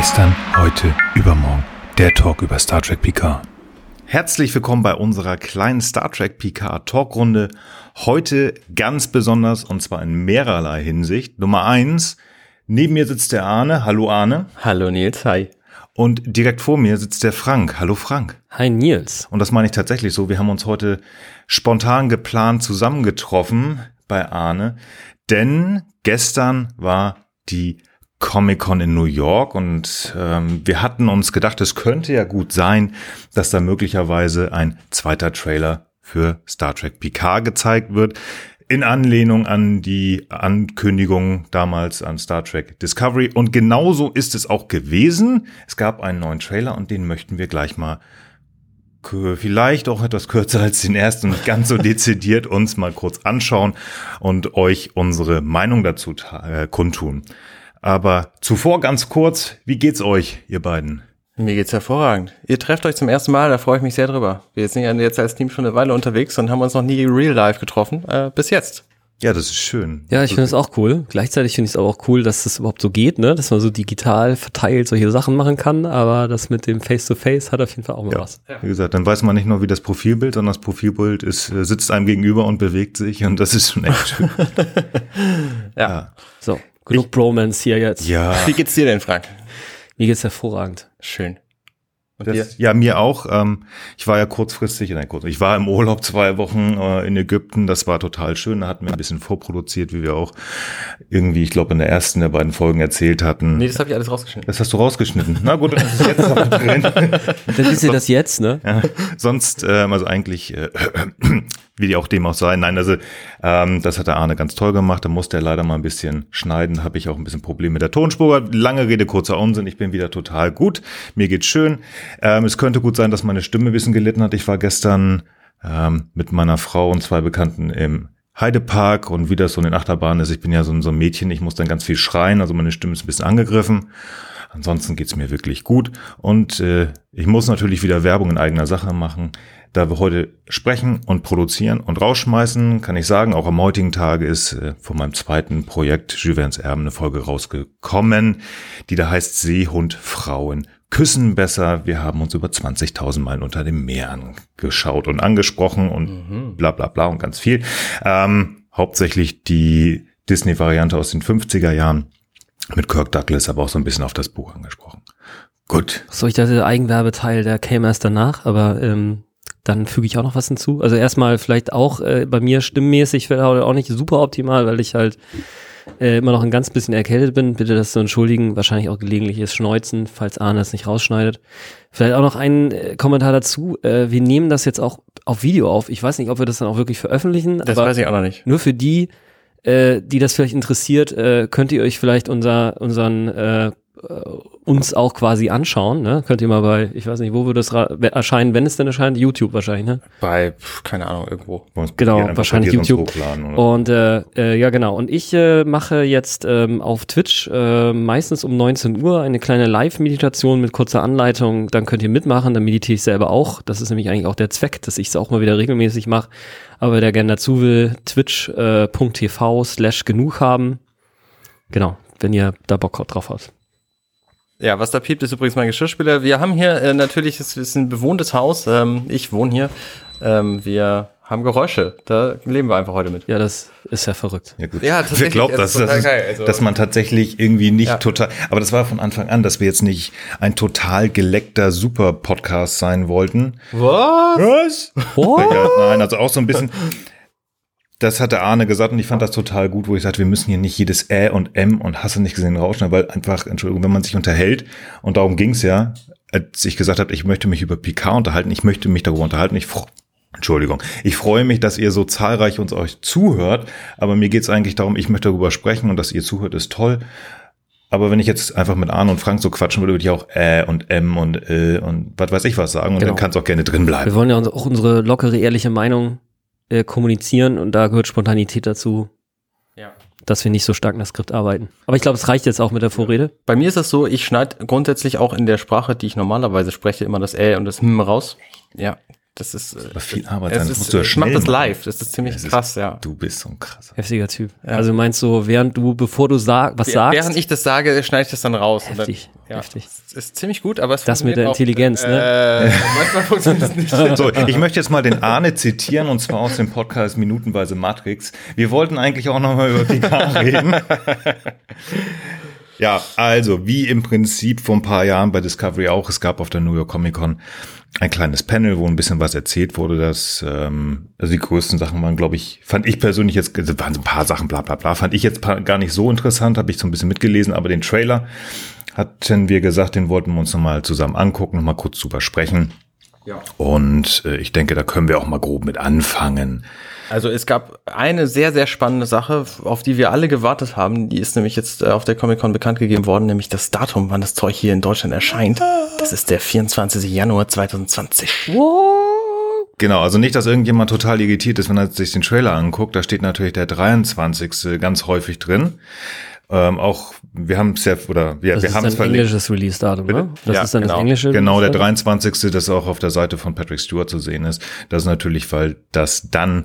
Gestern, heute, übermorgen. Der Talk über Star Trek Picard. Herzlich willkommen bei unserer kleinen Star Trek Picard Talkrunde. Heute ganz besonders und zwar in mehrerlei Hinsicht. Nummer eins, neben mir sitzt der Arne. Hallo Arne. Hallo Nils, hi. Und direkt vor mir sitzt der Frank. Hallo Frank. Hi Nils. Und das meine ich tatsächlich so. Wir haben uns heute spontan geplant zusammengetroffen bei Arne, denn gestern war die Comic-Con in New York und ähm, wir hatten uns gedacht, es könnte ja gut sein, dass da möglicherweise ein zweiter Trailer für Star Trek Picard gezeigt wird. In Anlehnung an die Ankündigung damals an Star Trek Discovery. Und genauso ist es auch gewesen. Es gab einen neuen Trailer und den möchten wir gleich mal vielleicht auch etwas kürzer als den ersten und ganz so dezidiert uns mal kurz anschauen und euch unsere Meinung dazu äh, kundtun. Aber zuvor ganz kurz, wie geht's euch, ihr beiden? Mir geht's hervorragend. Ihr trefft euch zum ersten Mal, da freue ich mich sehr drüber. Wir sind ja jetzt als Team schon eine Weile unterwegs und haben uns noch nie real life getroffen, äh, bis jetzt. Ja, das ist schön. Ja, ich finde es auch cool. Gleichzeitig finde ich es aber auch cool, dass das überhaupt so geht, ne? Dass man so digital verteilt solche Sachen machen kann, aber das mit dem Face-to-Face -face hat auf jeden Fall auch mal ja. was. Wie gesagt, dann weiß man nicht nur, wie das Profilbild, sondern das Profilbild ist, äh, sitzt einem gegenüber und bewegt sich und das ist schon echt schön. ja. ja. So, genug ich, Bromance hier jetzt. Ja. Wie geht's dir denn, Frank? Mir geht's hervorragend. Schön. Das, ja, mir auch. Ähm, ich war ja kurzfristig, nein, kurz, ich war im Urlaub zwei Wochen äh, in Ägypten. Das war total schön. Da hatten wir ein bisschen vorproduziert, wie wir auch irgendwie, ich glaube, in der ersten der beiden Folgen erzählt hatten. Nee, das habe ich alles rausgeschnitten. Das hast du rausgeschnitten. Na gut, dann ist es jetzt aber drin. Dann ist ja das jetzt, ne? Ja, sonst, ähm, also eigentlich, äh, wie die auch dem auch sein. Nein, also ähm, das hat der Arne ganz toll gemacht. Da musste er leider mal ein bisschen schneiden. Habe ich auch ein bisschen Probleme mit der Tonspur. Lange Rede, kurzer Unsinn. Ich bin wieder total gut. Mir geht's schön. Ähm, es könnte gut sein, dass meine Stimme ein bisschen gelitten hat. Ich war gestern ähm, mit meiner Frau und zwei Bekannten im Heidepark und wie das so in den Achterbahnen ist. Ich bin ja so, so ein Mädchen. Ich muss dann ganz viel schreien. Also meine Stimme ist ein bisschen angegriffen. Ansonsten geht's mir wirklich gut. Und äh, ich muss natürlich wieder Werbung in eigener Sache machen. Da wir heute sprechen und produzieren und rausschmeißen, kann ich sagen, auch am heutigen Tage ist äh, von meinem zweiten Projekt Juvens Erben eine Folge rausgekommen, die da heißt Seehund Frauen küssen besser. Wir haben uns über 20.000 Meilen unter dem Meer angeschaut und angesprochen und mhm. bla bla bla und ganz viel. Ähm, hauptsächlich die Disney-Variante aus den 50er Jahren mit Kirk Douglas, aber auch so ein bisschen auf das Buch angesprochen. Gut. So, ich dachte, der Eigenwerbeteil, der käme erst danach, aber ähm, dann füge ich auch noch was hinzu. Also erstmal vielleicht auch äh, bei mir stimmmäßig auch nicht super optimal, weil ich halt äh, immer noch ein ganz bisschen erkältet bin. Bitte das zu entschuldigen. Wahrscheinlich auch gelegentliches Schneuzen, falls Arne es nicht rausschneidet. Vielleicht auch noch ein äh, Kommentar dazu. Äh, wir nehmen das jetzt auch auf Video auf. Ich weiß nicht, ob wir das dann auch wirklich veröffentlichen. Das weiß ich auch noch nicht. Nur für die, äh, die das vielleicht interessiert, äh, könnt ihr euch vielleicht unser, unseren äh, äh, uns auch quasi anschauen. Ne? Könnt ihr mal bei, ich weiß nicht, wo wird das erscheinen, wenn es denn erscheint? YouTube wahrscheinlich, ne? Bei, keine Ahnung, irgendwo. Genau, wahrscheinlich YouTube. Und äh, äh, ja, genau. Und ich äh, mache jetzt ähm, auf Twitch äh, meistens um 19 Uhr eine kleine Live-Meditation mit kurzer Anleitung. Dann könnt ihr mitmachen, dann meditiere ich selber auch. Das ist nämlich eigentlich auch der Zweck, dass ich es auch mal wieder regelmäßig mache. Aber wer gerne dazu will, twitch.tv äh, slash genug haben. Genau, wenn ihr da Bock drauf habt. Ja, was da piept, ist übrigens mein Geschirrspüler. Wir haben hier äh, natürlich, es ist ein bewohntes Haus. Ähm, ich wohne hier. Ähm, wir haben Geräusche. Da leben wir einfach heute mit. Ja, das ist ja verrückt. Ja, gut. ja Wer glaubt das, das also, dass man tatsächlich irgendwie nicht ja. total, aber das war von Anfang an, dass wir jetzt nicht ein total geleckter Super-Podcast sein wollten. Was? Was? What? Ja, nein, also auch so ein bisschen, das hatte Arne gesagt und ich fand das total gut, wo ich sagte, wir müssen hier nicht jedes Ä und M und Hasse nicht gesehen rauschen, weil einfach, Entschuldigung, wenn man sich unterhält, und darum ging's ja, als ich gesagt habe, ich möchte mich über Picard unterhalten, ich möchte mich darüber unterhalten, ich Entschuldigung. Ich freue mich, dass ihr so zahlreich uns euch zuhört, aber mir geht's eigentlich darum, ich möchte darüber sprechen und dass ihr zuhört, ist toll. Aber wenn ich jetzt einfach mit Arne und Frank so quatschen würde, würde ich auch Ä und M und L und was weiß ich was sagen und genau. dann kann es auch gerne drin bleiben. Wir wollen ja auch unsere lockere, ehrliche Meinung äh, kommunizieren und da gehört Spontanität dazu. Ja. Dass wir nicht so stark nach Skript arbeiten. Aber ich glaube, es reicht jetzt auch mit der Vorrede. Bei mir ist es so, ich schneide grundsätzlich auch in der Sprache, die ich normalerweise spreche, immer das Ä und das Hm raus. Ja, Das ist das ist viel Arbeit. Das, ist, das macht das live. Das ist ziemlich das krass, ist, ja. Du bist so ein krasser. Heftiger Typ. Ja. Also meinst du, während du, bevor du sag, was sagst? Während ich das sage, schneide ich das dann raus. Heftig. Dann, ja. Heftig. Das ist ziemlich gut, aber es Das mit der auch, Intelligenz, ne? Äh, manchmal funktioniert das nicht. So, ich möchte jetzt mal den Arne zitieren und zwar aus dem Podcast Minutenweise Matrix. Wir wollten eigentlich auch nochmal über Picard reden. Ja, also wie im Prinzip vor ein paar Jahren bei Discovery auch, es gab auf der New York Comic Con ein kleines Panel, wo ein bisschen was erzählt wurde, dass ähm, also die größten Sachen waren, glaube ich, fand ich persönlich jetzt, also waren so ein paar Sachen, bla bla bla, fand ich jetzt gar nicht so interessant, habe ich so ein bisschen mitgelesen, aber den Trailer hatten wir gesagt, den wollten wir uns nochmal zusammen angucken, nochmal kurz drüber sprechen. Ja. Und äh, ich denke, da können wir auch mal grob mit anfangen. Also es gab eine sehr, sehr spannende Sache, auf die wir alle gewartet haben. Die ist nämlich jetzt äh, auf der Comic-Con bekannt gegeben worden, nämlich das Datum, wann das Zeug hier in Deutschland erscheint. Das ist der 24. Januar 2020. Genau, also nicht, dass irgendjemand total irritiert ist, wenn er sich den Trailer anguckt. Da steht natürlich der 23. ganz häufig drin. Ähm, auch, wir haben ja, oder ja, das wir haben es verlinkt. englisches Release-Datum, ne? Das ja, ist dann genau. das englische. Genau, der 23. das auch auf der Seite von Patrick Stewart zu sehen ist. Das ist natürlich, weil das dann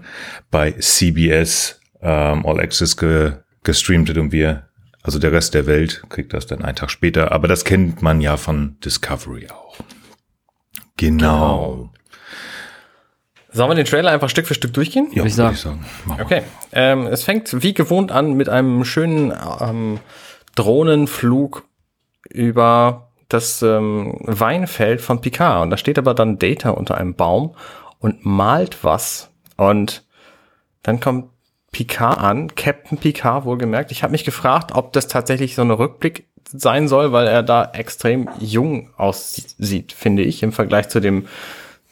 bei CBS ähm, All Access ge, gestreamt wird und wir, also der Rest der Welt kriegt das dann einen Tag später. Aber das kennt man ja von Discovery auch. Genau. genau. Sollen wir den Trailer einfach Stück für Stück durchgehen? Ja, würde ich sagen. Sagen. Okay. Ähm, es fängt wie gewohnt an mit einem schönen ähm, Drohnenflug über das ähm, Weinfeld von Picard. Und da steht aber dann Data unter einem Baum und malt was. Und dann kommt Picard an, Captain Picard wohlgemerkt. Ich habe mich gefragt, ob das tatsächlich so ein Rückblick sein soll, weil er da extrem jung aussieht, finde ich, im Vergleich zu dem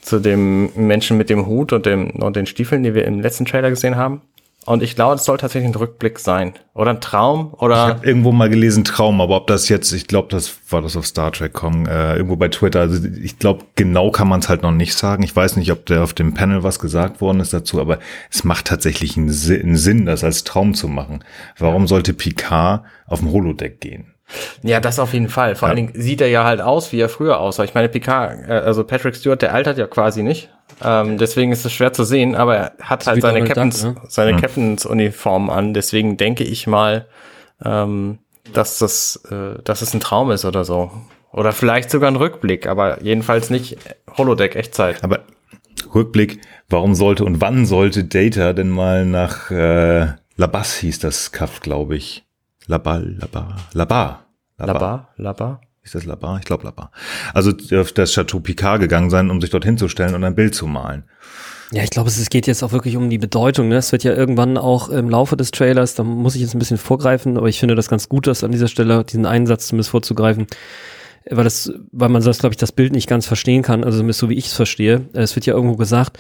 zu dem Menschen mit dem Hut und, dem, und den Stiefeln, die wir im letzten Trailer gesehen haben. Und ich glaube, es soll tatsächlich ein Rückblick sein. Oder ein Traum. Oder ich habe irgendwo mal gelesen Traum, aber ob das jetzt, ich glaube, das war das auf Star Trek kommen, äh, irgendwo bei Twitter. Also ich glaube, genau kann man es halt noch nicht sagen. Ich weiß nicht, ob der auf dem Panel was gesagt worden ist dazu, aber es macht tatsächlich einen Sinn, das als Traum zu machen. Warum sollte Picard auf dem Holodeck gehen? Ja, das auf jeden Fall. Vor ja. allen Dingen sieht er ja halt aus, wie er früher aussah. Ich meine, Picard, äh, also Patrick Stewart, der altert ja quasi nicht. Ähm, deswegen ist es schwer zu sehen, aber er hat halt seine Captains, ne? seine mhm. Captains Uniform an. Deswegen denke ich mal, ähm, dass das, äh, dass es ein Traum ist oder so. Oder vielleicht sogar ein Rückblick, aber jedenfalls nicht Holodeck Echtzeit. Aber Rückblick, warum sollte und wann sollte Data denn mal nach äh, Labas hieß das Kaff, glaube ich. Labal, Labar, Labar. Labar, Labar. Ist das Labar? Ich glaube Labar. Also auf das Chateau Picard gegangen sein, um sich dort hinzustellen und ein Bild zu malen. Ja, ich glaube, es geht jetzt auch wirklich um die Bedeutung. Ne? Es wird ja irgendwann auch im Laufe des Trailers, da muss ich jetzt ein bisschen vorgreifen, aber ich finde das ganz gut, das an dieser Stelle diesen Einsatz zumindest vorzugreifen, weil das, weil man das, glaube ich, das Bild nicht ganz verstehen kann, also zumindest so wie ich es verstehe. Es wird ja irgendwo gesagt,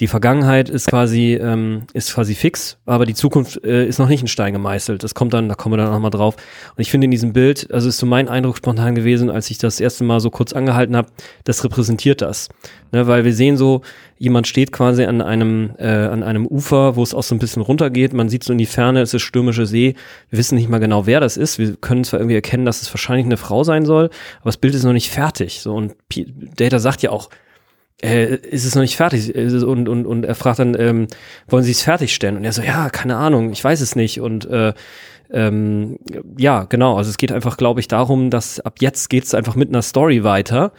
die Vergangenheit ist quasi, ähm, ist quasi fix, aber die Zukunft äh, ist noch nicht in Stein gemeißelt. Das kommt dann, da kommen wir dann nochmal drauf. Und ich finde in diesem Bild, also ist so mein Eindruck spontan gewesen, als ich das erste Mal so kurz angehalten habe, das repräsentiert das. Ne, weil wir sehen so, jemand steht quasi an einem, äh, an einem Ufer, wo es auch so ein bisschen runtergeht. Man sieht so in die Ferne, es ist stürmische See. Wir wissen nicht mal genau, wer das ist. Wir können zwar irgendwie erkennen, dass es wahrscheinlich eine Frau sein soll, aber das Bild ist noch nicht fertig. So, und P Data sagt ja auch, äh, ist es noch nicht fertig? Und, und, und er fragt dann, ähm, wollen Sie es fertigstellen? Und er so, ja, keine Ahnung, ich weiß es nicht. Und äh, ähm, ja, genau, also es geht einfach, glaube ich, darum, dass ab jetzt geht es einfach mit einer Story weiter.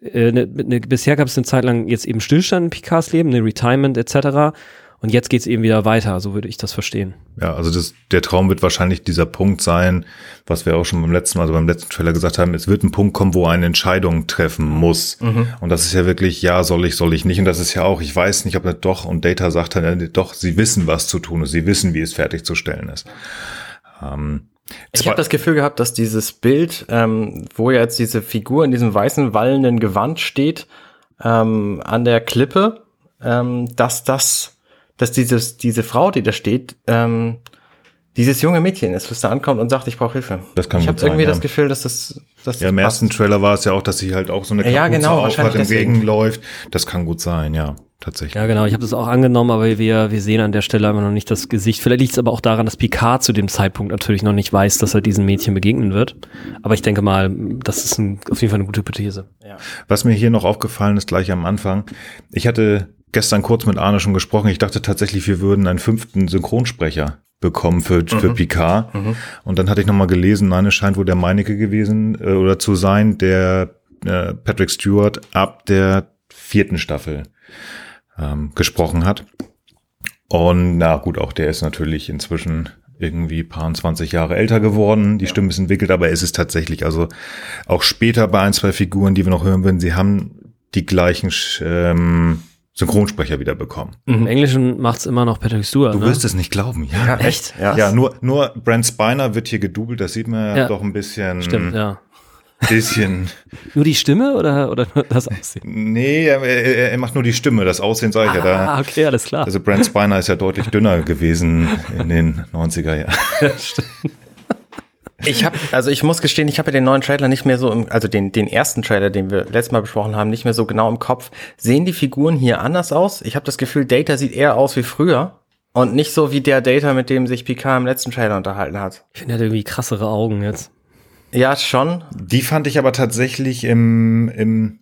Äh, ne, ne, bisher gab es eine Zeit lang jetzt eben Stillstand in Picards Leben, eine Retirement etc. Und jetzt geht's eben wieder weiter, so würde ich das verstehen. Ja, also das, der Traum wird wahrscheinlich dieser Punkt sein, was wir auch schon beim letzten Mal, also beim letzten Trailer gesagt haben, es wird ein Punkt kommen, wo eine Entscheidung treffen muss. Mhm. Und das ist ja wirklich, ja, soll ich, soll ich nicht. Und das ist ja auch, ich weiß nicht, ob er doch, und Data sagt dann, äh, doch, sie wissen, was zu tun ist, sie wissen, wie es fertigzustellen ist. Ähm, ich habe das Gefühl gehabt, dass dieses Bild, ähm, wo ja jetzt diese Figur in diesem weißen, wallenden Gewand steht, ähm, an der Klippe, ähm, dass das dass dieses, diese Frau, die da steht, ähm, dieses junge Mädchen ist, was da ankommt und sagt, ich brauche Hilfe. Das kann ich habe irgendwie ja. das Gefühl, dass das, dass ja, im ersten Trailer war es ja auch, dass sie halt auch so eine Kapuze ja, genau, auf hat, im Regen läuft. Das kann gut sein, ja. tatsächlich. Ja, genau. Ich habe das auch angenommen, aber wir, wir sehen an der Stelle immer noch nicht das Gesicht. Vielleicht liegt es aber auch daran, dass Picard zu dem Zeitpunkt natürlich noch nicht weiß, dass er diesem Mädchen begegnen wird. Aber ich denke mal, das ist ein, auf jeden Fall eine gute Hypothese. Ja. Was mir hier noch aufgefallen ist, gleich am Anfang, ich hatte gestern kurz mit Arne schon gesprochen. Ich dachte tatsächlich, wir würden einen fünften Synchronsprecher bekommen für, mhm. für Picard. Mhm. Und dann hatte ich nochmal gelesen, nein, es scheint wohl der Meinecke gewesen äh, oder zu sein, der äh, Patrick Stewart ab der vierten Staffel ähm, gesprochen hat. Und na gut, auch der ist natürlich inzwischen irgendwie paar 20 Jahre älter geworden, die ja. Stimme ist entwickelt, aber es ist tatsächlich, also auch später bei ein, zwei Figuren, die wir noch hören werden, sie haben die gleichen ähm, Synchronsprecher wieder bekommen. Im Englischen macht's immer noch Patrick Stewart. Du ne? wirst es nicht glauben, ja. ja echt? Ja. ja, nur, nur Brent Spiner wird hier gedoubelt, das sieht man ja. doch ein bisschen. Stimmt, ja. Bisschen. nur die Stimme oder, oder nur das Aussehen? Nee, er, er, macht nur die Stimme, das Aussehen sage ich ah, ja da. Ah, okay, alles klar. Also Brent Spiner ist ja deutlich dünner gewesen in den 90er Jahren. Ja, stimmt. Ich habe, also ich muss gestehen, ich habe ja den neuen Trailer nicht mehr so im, also den, den ersten Trailer, den wir letztes Mal besprochen haben, nicht mehr so genau im Kopf. Sehen die Figuren hier anders aus? Ich habe das Gefühl, Data sieht eher aus wie früher und nicht so wie der Data, mit dem sich Picard im letzten Trailer unterhalten hat. Ich finde, er hat irgendwie krassere Augen jetzt. Ja, schon. Die fand ich aber tatsächlich im, im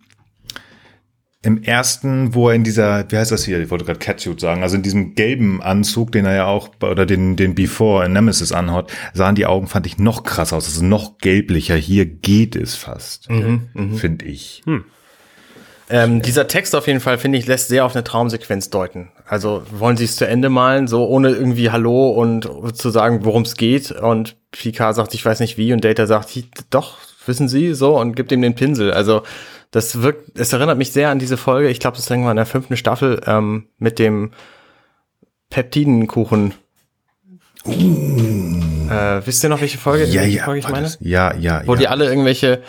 im ersten, wo er in dieser, wie heißt das hier, ich wollte gerade Catsuit sagen, also in diesem gelben Anzug, den er ja auch, oder den, den Before in Nemesis anhat, sahen die Augen, fand ich, noch krass aus. Also noch gelblicher. Hier geht es fast, mhm, mhm. finde ich. Hm. Ähm, dieser Text auf jeden Fall, finde ich, lässt sehr auf eine Traumsequenz deuten. Also wollen sie es zu Ende malen, so ohne irgendwie Hallo und zu sagen, worum es geht. Und Picard sagt, ich weiß nicht wie, und Data sagt, doch, wissen Sie, so, und gibt ihm den Pinsel. Also das wirkt, es erinnert mich sehr an diese Folge, ich glaube, das ist irgendwann in der fünften Staffel, ähm, mit dem Peptidenkuchen. Uh. Äh, wisst ihr noch, welche Folge, ja, welche ja, Folge ich meine? Das, ja, ja, Wo ja. die alle irgendwelche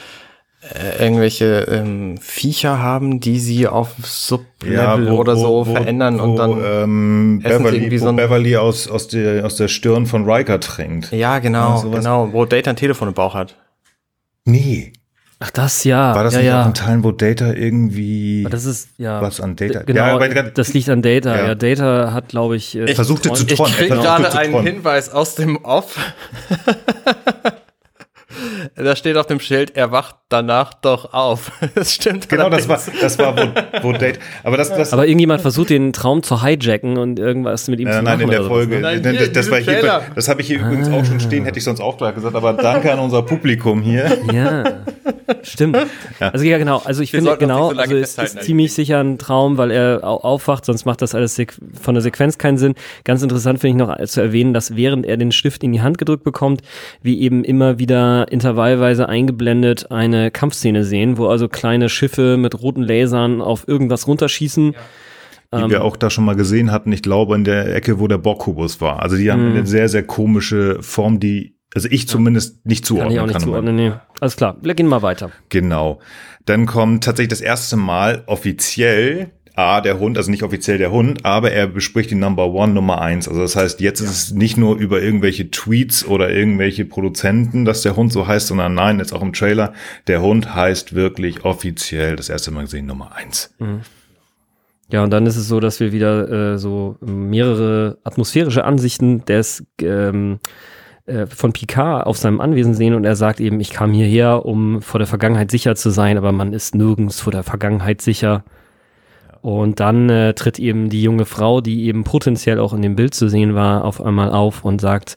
äh, irgendwelche ähm, Viecher haben, die sie auf Sublevel ja, wo, oder so wo, verändern wo, und dann ähm, Beverly, so Beverly aus, aus, der, aus der Stirn von Riker trinkt. Ja, genau, ja, genau, wo Data ein Telefon im Bauch hat. Nee. Ach, das ja. War das ja, nicht ja. auch in Teilen, wo Data irgendwie das ist, ja. was an Data? Genau, ja, das liegt an Data. Ja, ja Data hat, glaube ich, äh, ich versuchte zu träumen. Ich krieg gerade einen Hinweis aus dem Off. da steht auf dem Schild, er wacht danach doch auf. Das stimmt. Genau, das war, das war wo, wo Date. Aber das, das. Aber irgendjemand versucht den Traum zu hijacken und irgendwas mit ihm äh, zu nein, machen. Nein, in der Folge. Nein, hier, das, das, war hier, das habe ich hier ah. übrigens auch schon stehen, hätte ich sonst auch gleich gesagt. Aber danke an unser Publikum hier. Ja, stimmt. Ja. Also ja, genau. Also ich Wir finde genau, so also es ist ziemlich sicher ein Traum, weil er aufwacht, sonst macht das alles von der Sequenz keinen Sinn. Ganz interessant finde ich noch zu erwähnen, dass während er den Stift in die Hand gedrückt bekommt, wie eben immer wieder intervallweise eingeblendet eine Kampfszene sehen, wo also kleine Schiffe mit roten Lasern auf irgendwas runterschießen. Ja. Die ähm, wir auch da schon mal gesehen hatten, ich glaube, in der Ecke, wo der Bockkubus war. Also die haben mhm. eine sehr, sehr komische Form, die, also ich zumindest nicht zuordnen kann. Ich auch nicht kann zuordnen, nee. Alles klar, wir gehen mal weiter. Genau. Dann kommt tatsächlich das erste Mal offiziell A, der Hund, also nicht offiziell der Hund, aber er bespricht die Number One, Nummer eins. Also das heißt, jetzt ja. ist es nicht nur über irgendwelche Tweets oder irgendwelche Produzenten, dass der Hund so heißt, sondern nein, jetzt auch im Trailer, der Hund heißt wirklich offiziell, das erste Mal gesehen, Nummer eins. Mhm. Ja, und dann ist es so, dass wir wieder äh, so mehrere atmosphärische Ansichten des ähm, äh, von Picard auf seinem Anwesen sehen und er sagt eben, ich kam hierher, um vor der Vergangenheit sicher zu sein, aber man ist nirgends vor der Vergangenheit sicher. Und dann äh, tritt eben die junge Frau, die eben potenziell auch in dem Bild zu sehen war, auf einmal auf und sagt,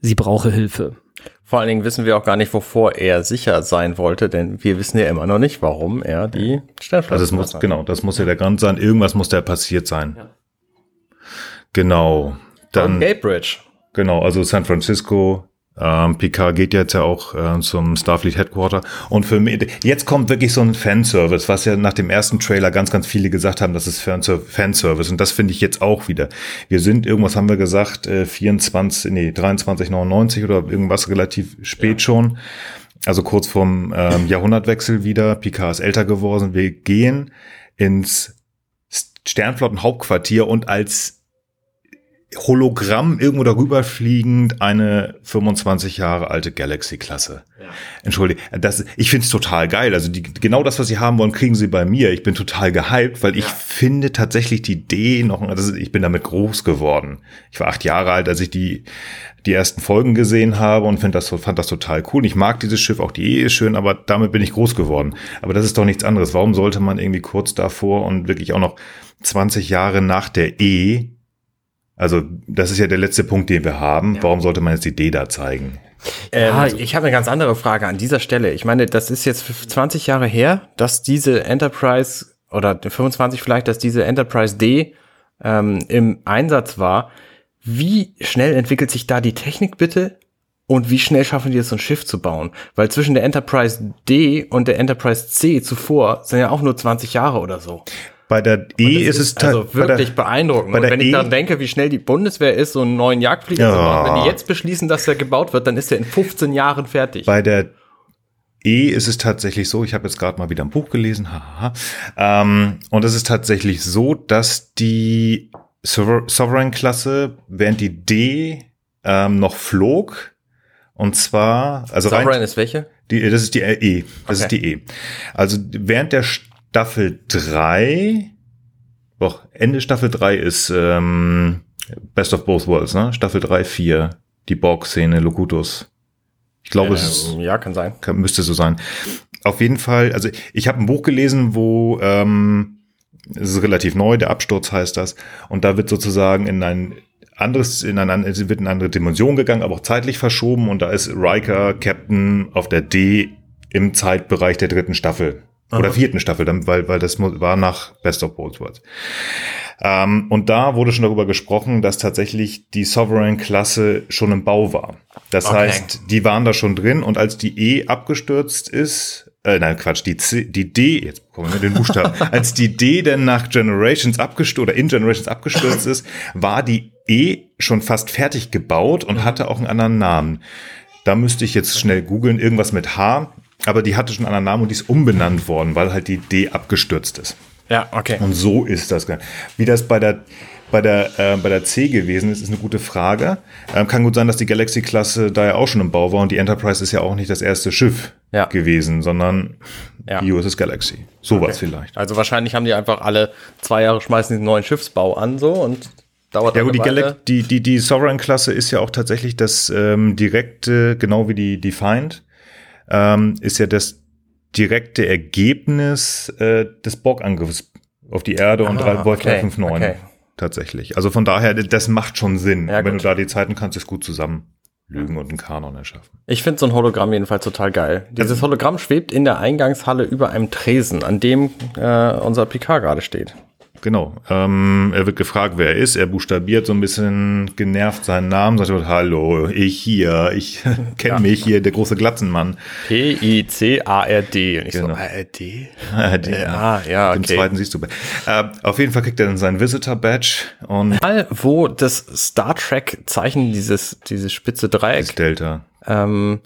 sie brauche Hilfe. Vor allen Dingen wissen wir auch gar nicht, wovor er sicher sein wollte, denn wir wissen ja immer noch nicht, warum er die Sternflotte also muss, hat. Genau, das muss ja der Grund sein. Irgendwas muss da passiert sein. Ja. Genau. Dann, Gate Bridge. Genau, also San Francisco, ähm, Picard geht jetzt ja auch äh, zum Starfleet Headquarter. Und für mich, jetzt kommt wirklich so ein Fanservice, was ja nach dem ersten Trailer ganz, ganz viele gesagt haben, das ist Fanservice. Und das finde ich jetzt auch wieder. Wir sind, irgendwas haben wir gesagt, äh, 24, nee, 23,99 oder irgendwas relativ spät ja. schon. Also kurz vorm ähm, Jahrhundertwechsel wieder. Picard ist älter geworden. Wir gehen ins Sternflottenhauptquartier und als Hologramm irgendwo darüber fliegend eine 25 Jahre alte Galaxy-Klasse. Ja. Entschuldige, das, ich finde es total geil. Also die, genau das, was sie haben wollen, kriegen sie bei mir. Ich bin total gehypt, weil ja. ich finde tatsächlich die Idee noch, also ich bin damit groß geworden. Ich war acht Jahre alt, als ich die, die ersten Folgen gesehen habe und find das, fand das total cool. Ich mag dieses Schiff, auch die E ist schön, aber damit bin ich groß geworden. Aber das ist doch nichts anderes. Warum sollte man irgendwie kurz davor und wirklich auch noch 20 Jahre nach der E also das ist ja der letzte Punkt, den wir haben. Ja. Warum sollte man jetzt die D da zeigen? Ähm, ja, ich habe eine ganz andere Frage an dieser Stelle. Ich meine, das ist jetzt 20 Jahre her, dass diese Enterprise oder 25 vielleicht, dass diese Enterprise D ähm, im Einsatz war. Wie schnell entwickelt sich da die Technik bitte? Und wie schnell schaffen die es, so ein Schiff zu bauen? Weil zwischen der Enterprise D und der Enterprise C zuvor sind ja auch nur 20 Jahre oder so. Bei der E ist, ist, es also wirklich der, beeindruckend. Bei der wenn e ich daran denke, wie schnell die Bundeswehr ist, so einen neuen Jagdflieger ja. zu machen, wenn die jetzt beschließen, dass der gebaut wird, dann ist er in 15 Jahren fertig. Bei der E ist es tatsächlich so, ich habe jetzt gerade mal wieder ein Buch gelesen, haha, ähm, und es ist tatsächlich so, dass die Sovereign-Klasse, während die D ähm, noch flog, und zwar, also Sovereign rein, ist welche? Die, das ist die E, das okay. ist die E. Also während der Staffel 3, doch, Ende Staffel 3 ist ähm, Best of Both Worlds, ne? Staffel 3, 4, die Borg-Szene, Locutus. Ich glaube, äh, es ja, kann sein. Kann, müsste so sein. Auf jeden Fall, also ich habe ein Buch gelesen, wo ähm, es ist relativ neu, der Absturz heißt das, und da wird sozusagen in ein anderes, in eine, es wird in eine andere Dimension gegangen, aber auch zeitlich verschoben, und da ist Riker Captain auf der D im Zeitbereich der dritten Staffel. Oder vierten Staffel, weil, weil das war nach Best of Both Worlds. Ähm, und da wurde schon darüber gesprochen, dass tatsächlich die Sovereign-Klasse schon im Bau war. Das okay. heißt, die waren da schon drin und als die E abgestürzt ist, äh, nein, Quatsch, die, C, die D, jetzt kommen wir den Buchstaben, als die D dann nach Generations abgestürzt oder in Generations abgestürzt ist, war die E schon fast fertig gebaut und mhm. hatte auch einen anderen Namen. Da müsste ich jetzt schnell googeln, irgendwas mit H aber die hatte schon einen anderen Namen und die ist umbenannt worden, weil halt die D abgestürzt ist. Ja, okay. Und so ist das. Wie das bei der bei der, äh, bei der C gewesen ist, ist eine gute Frage. Ähm, kann gut sein, dass die Galaxy-Klasse da ja auch schon im Bau war und die Enterprise ist ja auch nicht das erste Schiff ja. gewesen, sondern ja. die USS Galaxy. Sowas okay. vielleicht. Also wahrscheinlich haben die einfach alle zwei Jahre schmeißen den neuen Schiffsbau an so und dauert Ja gut, die, Galax die, die, die Sovereign-Klasse ist ja auch tatsächlich das ähm, direkte, genau wie die Defiant, ähm, ist ja das direkte Ergebnis äh, des Borg-Angriffs auf die Erde ah, und Wolf okay, 359 okay. tatsächlich. Also von daher, das macht schon Sinn. Ja, Wenn gut. du da die Zeiten kannst, ist gut zusammen lügen und einen Kanon erschaffen. Ich finde so ein Hologramm jedenfalls total geil. Dieses Hologramm schwebt in der Eingangshalle über einem Tresen, an dem äh, unser Picard gerade steht. Genau. Ähm, er wird gefragt, wer er ist. Er buchstabiert so ein bisschen genervt seinen Namen, sagt, hallo, ich hier, ich kenne ja. mich hier, der große Glatzenmann. P-I-C-A-R-D. Und ich genau. so, ARD? ARD. Äh, ah, ja, okay. Den zweiten siehst du. Äh, auf jeden Fall kriegt er dann seinen Visitor-Badge und. Mal, wo das Star Trek-Zeichen, dieses, dieses spitze Dreieck. Das Delta. Ähm,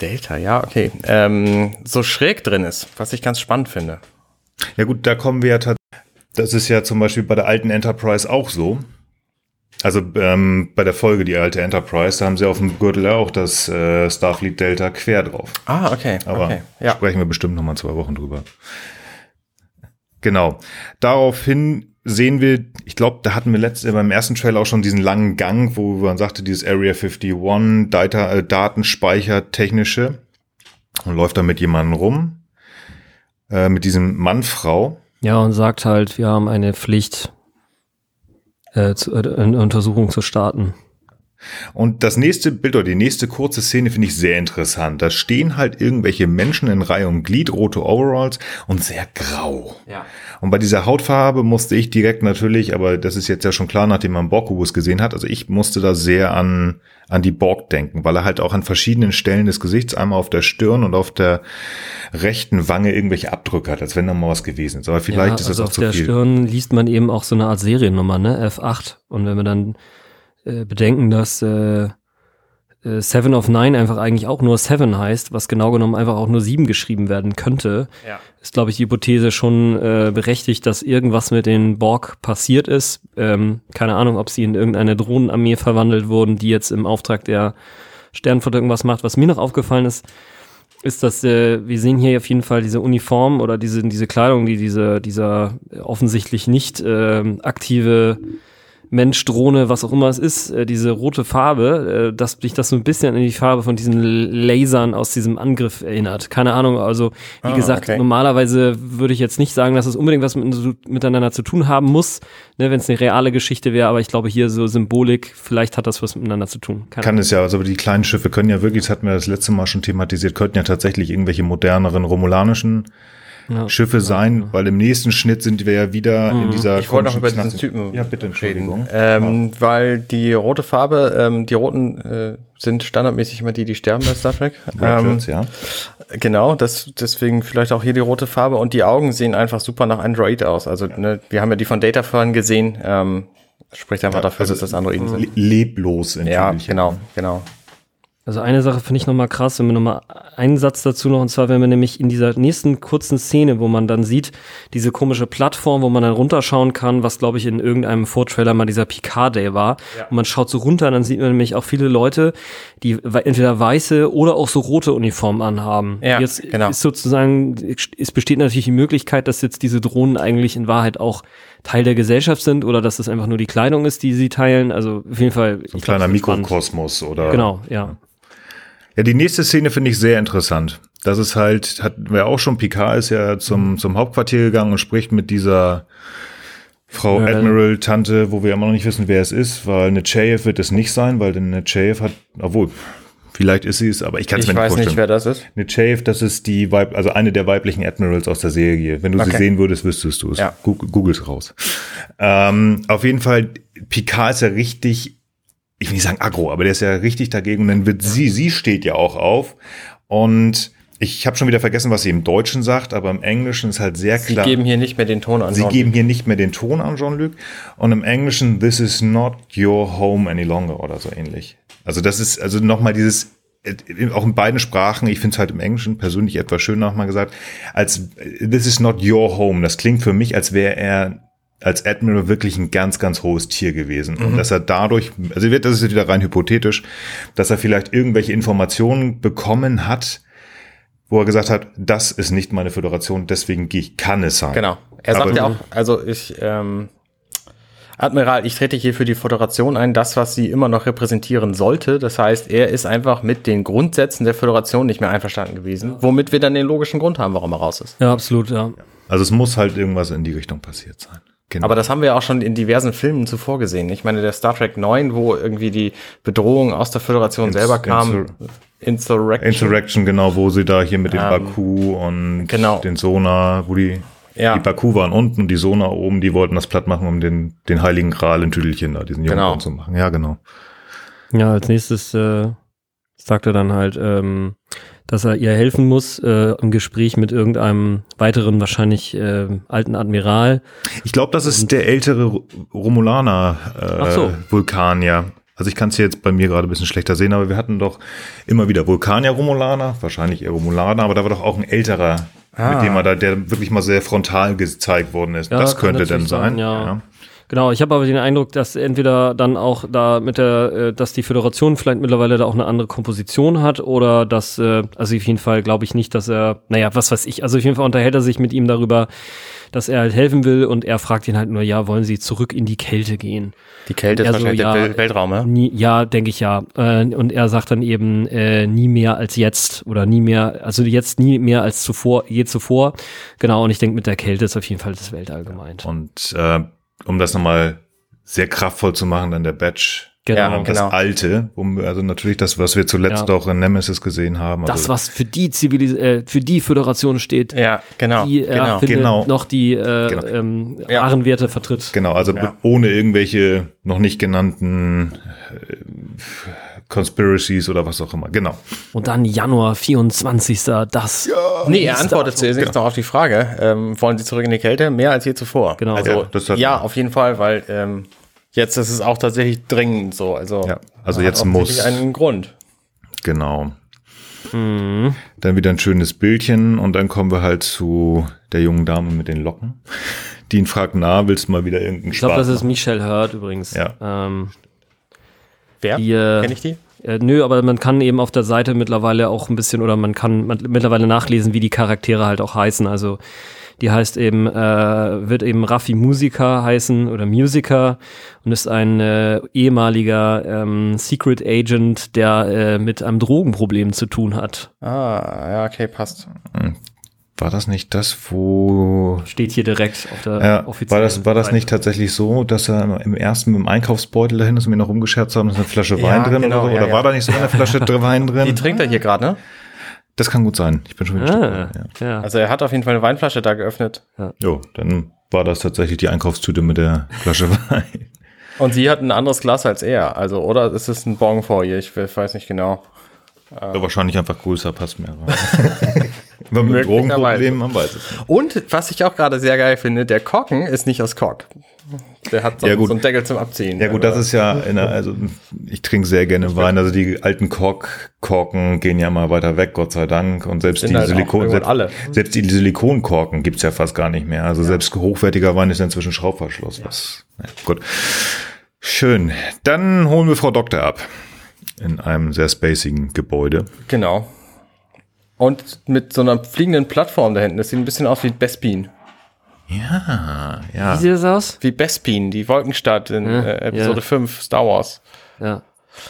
Delta, ja, okay. Ähm, so schräg drin ist, was ich ganz spannend finde. Ja gut, da kommen wir ja tatsächlich das ist ja zum Beispiel bei der alten Enterprise auch so. Also ähm, bei der Folge Die alte Enterprise, da haben sie auf dem Gürtel auch das äh, Starfleet Delta quer drauf. Ah, okay. Aber okay, ja. sprechen wir bestimmt nochmal zwei Wochen drüber. Genau. Daraufhin sehen wir, ich glaube, da hatten wir letzte, beim ersten Trailer auch schon diesen langen Gang, wo man sagte, dieses Area 51, Data, äh, Datenspeicher technische und läuft da mit jemandem rum, äh, mit diesem Mann, Frau. Ja, und sagt halt, wir haben eine Pflicht, äh, zu, äh, eine Untersuchung zu starten. Und das nächste Bild oder die nächste kurze Szene finde ich sehr interessant. Da stehen halt irgendwelche Menschen in Reihe und Glied, rote Overalls und sehr grau. Ja. Und bei dieser Hautfarbe musste ich direkt natürlich, aber das ist jetzt ja schon klar, nachdem man Borkubus gesehen hat, also ich musste da sehr an, an die Borg denken, weil er halt auch an verschiedenen Stellen des Gesichts, einmal auf der Stirn und auf der rechten Wange irgendwelche Abdrücke hat, als wenn da mal was gewesen ist. Aber vielleicht ja, ist das also auch zu viel. Auf der Stirn liest man eben auch so eine Art Seriennummer, ne? F8. Und wenn wir dann äh, bedenken, dass äh, äh, Seven of Nine einfach eigentlich auch nur Seven heißt, was genau genommen einfach auch nur sieben geschrieben werden könnte, ja. ist, glaube ich, die Hypothese schon äh, berechtigt, dass irgendwas mit den Borg passiert ist. Ähm, keine Ahnung, ob sie in irgendeine Drohnenarmee verwandelt wurden, die jetzt im Auftrag der Sternflotte irgendwas macht. Was mir noch aufgefallen ist, ist, dass äh, wir sehen hier auf jeden Fall diese Uniform oder diese, diese Kleidung, die diese, dieser offensichtlich nicht äh, aktive Mensch, Drohne, was auch immer es ist, äh, diese rote Farbe, äh, dass sich das so ein bisschen an die Farbe von diesen Lasern aus diesem Angriff erinnert. Keine Ahnung, also wie ah, gesagt, okay. normalerweise würde ich jetzt nicht sagen, dass es unbedingt was mit, miteinander zu tun haben muss, ne, wenn es eine reale Geschichte wäre, aber ich glaube hier so Symbolik, vielleicht hat das was miteinander zu tun. Keine Kann Ahnung. es ja, also die kleinen Schiffe können ja wirklich, das hatten wir das letzte Mal schon thematisiert, könnten ja tatsächlich irgendwelche moderneren romulanischen ja. Schiffe sein, weil im nächsten Schnitt sind wir ja wieder mhm. in dieser. Ich wollte noch über diesen Typen ja, bitte, Entschuldigung. Ähm, ja. Weil die rote Farbe, ähm, die roten äh, sind standardmäßig immer die, die sterben bei Star Trek. ähm, ja. Genau, das, deswegen vielleicht auch hier die rote Farbe und die Augen sehen einfach super nach Android aus. Also ne, wir haben ja die von Data vorhin gesehen. Ähm, spricht einfach dafür, also dass das Androiden sind. Leblos in Ja, genau, genau. Also eine Sache finde ich nochmal krass, wenn wir nochmal einen Satz dazu noch, und zwar, wenn wir nämlich in dieser nächsten kurzen Szene, wo man dann sieht, diese komische Plattform, wo man dann runterschauen kann, was glaube ich in irgendeinem Vortrailer mal dieser Picard Day war. Ja. Und man schaut so runter, dann sieht man nämlich auch viele Leute, die entweder weiße oder auch so rote Uniformen anhaben. Ja, jetzt genau. ist sozusagen, es besteht natürlich die Möglichkeit, dass jetzt diese Drohnen eigentlich in Wahrheit auch Teil der Gesellschaft sind oder dass es einfach nur die Kleidung ist, die sie teilen. Also auf jeden Fall. So ein kleiner Mikrokosmos oder. Genau, ja. Ja, die nächste Szene finde ich sehr interessant. Das ist halt, hatten wir auch schon, Picard ist ja zum, zum Hauptquartier gegangen und spricht mit dieser Frau ja, Admiral Tante, wo wir immer noch nicht wissen, wer es ist, weil eine Chayev wird es nicht sein, weil eine Chayev hat, obwohl, vielleicht ist sie es, aber ich kann es mir nicht vorstellen. Ich weiß nicht, wer das ist. Eine Chayev, das ist die Weib, also eine der weiblichen Admirals aus der Serie. Wenn du okay. sie sehen würdest, wüsstest du es. Ja. Googles raus. Ähm, auf jeden Fall, Picard ist ja richtig ich will nicht sagen aggro, aber der ist ja richtig dagegen und dann wird sie, sie steht ja auch auf und ich habe schon wieder vergessen, was sie im Deutschen sagt, aber im Englischen ist halt sehr klar. Sie geben hier nicht mehr den Ton an. Sie geben hier nicht mehr den Ton an Jean-Luc und im Englischen this is not your home any longer oder so ähnlich. Also das ist also nochmal dieses äh, auch in beiden Sprachen, ich finde es halt im Englischen persönlich etwas schön nochmal gesagt, als this is not your home. Das klingt für mich, als wäre er als Admiral wirklich ein ganz, ganz hohes Tier gewesen. Mhm. Und dass er dadurch, also das ist jetzt wieder rein hypothetisch, dass er vielleicht irgendwelche Informationen bekommen hat, wo er gesagt hat, das ist nicht meine Föderation, deswegen gehe ich, kann es sein. Genau. Er sagt ja auch, also ich, ähm, Admiral, ich trete hier für die Föderation ein, das, was sie immer noch repräsentieren sollte. Das heißt, er ist einfach mit den Grundsätzen der Föderation nicht mehr einverstanden gewesen, womit wir dann den logischen Grund haben, warum er raus ist. Ja, absolut, ja. Also es muss halt irgendwas in die Richtung passiert sein. Genau. Aber das haben wir auch schon in diversen Filmen zuvor gesehen. Ich meine, der Star Trek 9, wo irgendwie die Bedrohung aus der Föderation Ins selber kam. Insurrection. Insurrection, genau, wo sie da hier mit dem ähm, Baku und genau. den Sonar, wo die, ja. die Baku waren unten und die Sonar oben, die wollten das platt machen, um den, den Heiligen Gral in Tüdelchen da, diesen Jungen genau. zu machen. Ja, genau. Ja, als nächstes äh, sagt er dann halt, ähm, dass er ihr helfen muss äh, im Gespräch mit irgendeinem weiteren wahrscheinlich äh, alten Admiral. Ich glaube, das ist Und, der ältere Romulaner äh, so. Vulkanier. Also ich kann es jetzt bei mir gerade ein bisschen schlechter sehen, aber wir hatten doch immer wieder Vulkanier Romulaner, wahrscheinlich eher Romulaner, aber da war doch auch ein älterer, ah. mit dem er da, der wirklich mal sehr frontal gezeigt worden ist. Ja, das könnte denn sein. sein ja. ja. Genau, ich habe aber den Eindruck, dass entweder dann auch da mit der, äh, dass die Föderation vielleicht mittlerweile da auch eine andere Komposition hat oder dass, äh, also auf jeden Fall glaube ich nicht, dass er, naja, was weiß ich, also auf jeden Fall unterhält er sich mit ihm darüber, dass er halt helfen will und er fragt ihn halt nur, ja, wollen Sie zurück in die Kälte gehen? Die Kälte ist so, wahrscheinlich ja, der Weltraum, ja? Nie, ja, denke ich ja. Äh, und er sagt dann eben, äh, nie mehr als jetzt oder nie mehr, also jetzt nie mehr als zuvor, je zuvor. Genau, und ich denke, mit der Kälte ist auf jeden Fall das Weltall gemeint. Und äh, um das nochmal sehr kraftvoll zu machen, dann der Batch. Genau, das genau. alte, also natürlich das, was wir zuletzt ja. auch in Nemesis gesehen haben. Das, also was für die Zivilis äh, für die Föderation steht. Ja, genau. Die äh, genau. genau. noch die äh, genau. ähm, ja. Werte vertritt. Genau, also ja. ohne irgendwelche noch nicht genannten äh, Conspiracies oder was auch immer. Genau. Und dann Januar 24. Das. Ja. Nee, er antwortet zuerst genau. noch auf die Frage. Ähm, wollen Sie zurück in die Kälte? Mehr als je zuvor. Genau. Also, ja, ja auf jeden Fall, weil ähm, jetzt ist es auch tatsächlich dringend so. Also, ja, also jetzt muss. einen Grund. Genau. Mhm. Dann wieder ein schönes Bildchen und dann kommen wir halt zu der jungen Dame mit den Locken. Die ihn fragt, na, willst du mal wieder irgendeinen Ich glaube, das ist Michelle Hurt übrigens. Ja. Ähm, Wer? die, äh, Kenn ich die? Äh, nö, aber man kann eben auf der Seite mittlerweile auch ein bisschen oder man kann man, mittlerweile nachlesen, wie die Charaktere halt auch heißen. Also die heißt eben, äh, wird eben Raffi Musiker heißen oder Musiker und ist ein äh, ehemaliger ähm, Secret Agent, der äh, mit einem Drogenproblem zu tun hat. Ah, ja, okay, passt. War das nicht das, wo Steht hier direkt auf der ja, offiziellen war das war das Seite. nicht tatsächlich so, dass er im ersten mit dem Einkaufsbeutel dahin ist und mir noch rumgescherzt haben, da ist eine Flasche Ja, Wein drin genau, oder so? ja, Oder ja. war da nicht so eine Flasche drin Wein Die drin? trinkt er hier gerade, ne? Das kann gut sein. Ich bin schon wieder Ah, ja. ja. Also er hat auf jeden Fall eine Weinflasche da geöffnet. Jo, dann war das tatsächlich die Einkaufstüte mit der Flasche Wein. Und sie hat ein anderes Glas als er. Also, oder ist es ein Bon vor ihr? Ich weiß nicht genau. Ja, wahrscheinlich einfach größer, passt mehr. Wenn man. Drogenproblemen, man weiß es nicht. Und was ich auch gerade sehr geil finde, der Korken ist nicht aus Kork. Der hat so, Ja, so einen Deckel zum Abziehen. Ja gut, das ist ja, der, also ich trinke sehr gerne Wein, also die alten Kork, Korken gehen ja mal weiter weg, Gott sei Dank. Und selbst Sind die halt Silikon, selbst, alle. selbst die Silikonkorken gibt's ja fast gar nicht mehr. Also selbst hochwertiger Wein ist inzwischen Schraubverschluss. Was, ja, gut. Schön. Dann holen wir Frau Doktor ab. In einem sehr spacigen Gebäude. Genau. Und mit so einer fliegenden Plattform da hinten. Das sieht ein bisschen aus wie Bespin. Ja, Wie ja. sieht das aus? Wie Bespin, die Wolkenstadt in Ja, äh, Episode ja. 5 Star Wars. Ja.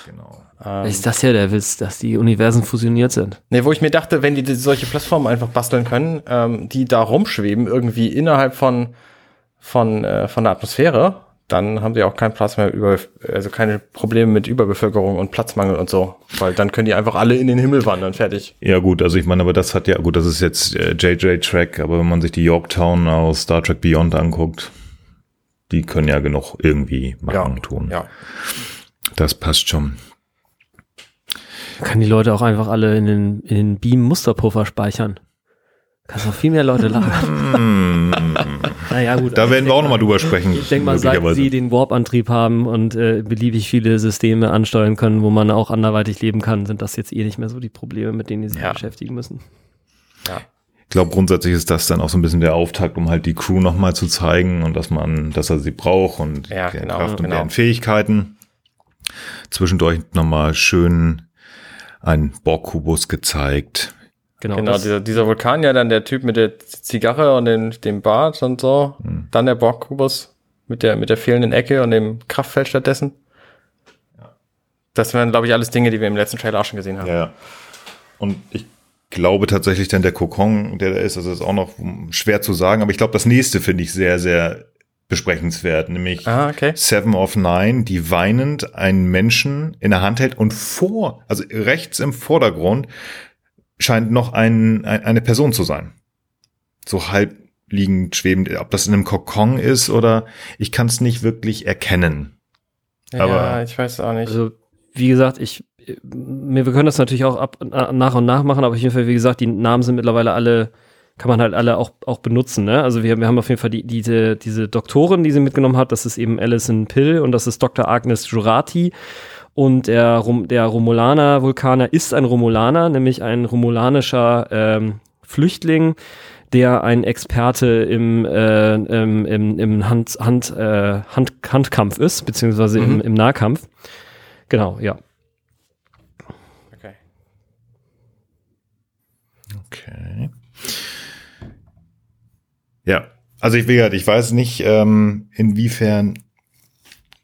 Genau. ist das ja der Witz, dass die Universen fusioniert sind. Ne, wo ich mir dachte, wenn die die solche Plattformen einfach basteln können, ähm, die da rumschweben, irgendwie innerhalb von, von, äh, von der Atmosphäre, dann haben die auch keinen Platz mehr über, also keine Probleme mit Überbevölkerung und Platzmangel und so. Weil dann können die einfach alle in den Himmel wandern, fertig. Ja gut, also ich meine, aber das hat ja, gut, das ist jetzt äh, JJ Track, aber wenn man sich die Yorktown aus Star Trek Beyond anguckt, die können ja genug irgendwie machen, tun. Ja. Das passt schon. Kann die Leute auch einfach alle in den, in den Beam-Musterpuffer speichern. Kannst noch viel mehr Leute lachen. naja, gut. Da werden wir auch nochmal drüber sprechen. Ich denke mal, seit sie den Warp-Antrieb haben und äh, beliebig viele Systeme ansteuern können, wo man auch anderweitig leben kann, sind das jetzt eh nicht mehr so die Probleme, mit denen die sich Ja. beschäftigen müssen. Ja. Ich glaube, grundsätzlich ist das dann auch so ein bisschen der Auftakt, um halt die Crew nochmal zu zeigen und dass man, dass er sie braucht und Ja, deren genau, Kraft und genau. deren Fähigkeiten. Zwischendurch nochmal schön ein Borg-Kubus gezeigt. Genau. Genau, das, dieser, dieser Vulkan, ja, dann der Typ mit der Zigarre und den, dem Bart und so. Dann der Borgkubus mit der, mit der fehlenden Ecke und dem Kraftfeld stattdessen. Das wären, glaube ich, alles Dinge, die wir im letzten Trailer auch schon gesehen haben. Ja, ja. Und ich glaube tatsächlich dann der Kokon, der da ist, das ist auch noch schwer zu sagen, aber ich glaube, das nächste finde ich sehr, sehr besprechenswert, nämlich Ah, okay. Seven of Nine, die weinend einen Menschen in der Hand hält und vor, also rechts im Vordergrund scheint noch ein, ein, eine Person zu sein. So halb liegend, schwebend, ob das in einem Kokon ist oder ich kann es nicht wirklich erkennen. ja, Aber- ich weiß auch nicht. also, wie gesagt, ich, wir wir können das natürlich auch ab, na- nach und nach machen, aber auf jeden Fall, wie gesagt, die Namen sind mittlerweile alle, kann man halt alle auch, auch benutzen, ne? Also wir, wir haben auf jeden Fall die, diese, diese Doktorin, die sie mitgenommen hat, das ist eben Alison Pill und das ist Dr. Agnes Jurati. Und der, Rom, der Romulaner-Vulkaner ist ein Romulaner, nämlich ein romulanischer ähm, Flüchtling, der ein Experte im, äh, im, im, im Hand, Hand, äh, Hand, Handkampf ist, beziehungsweise im, Mhm. im Nahkampf. Genau, ja. Okay. Okay. Ja, also ich, wie gesagt, ich weiß nicht, ähm, inwiefern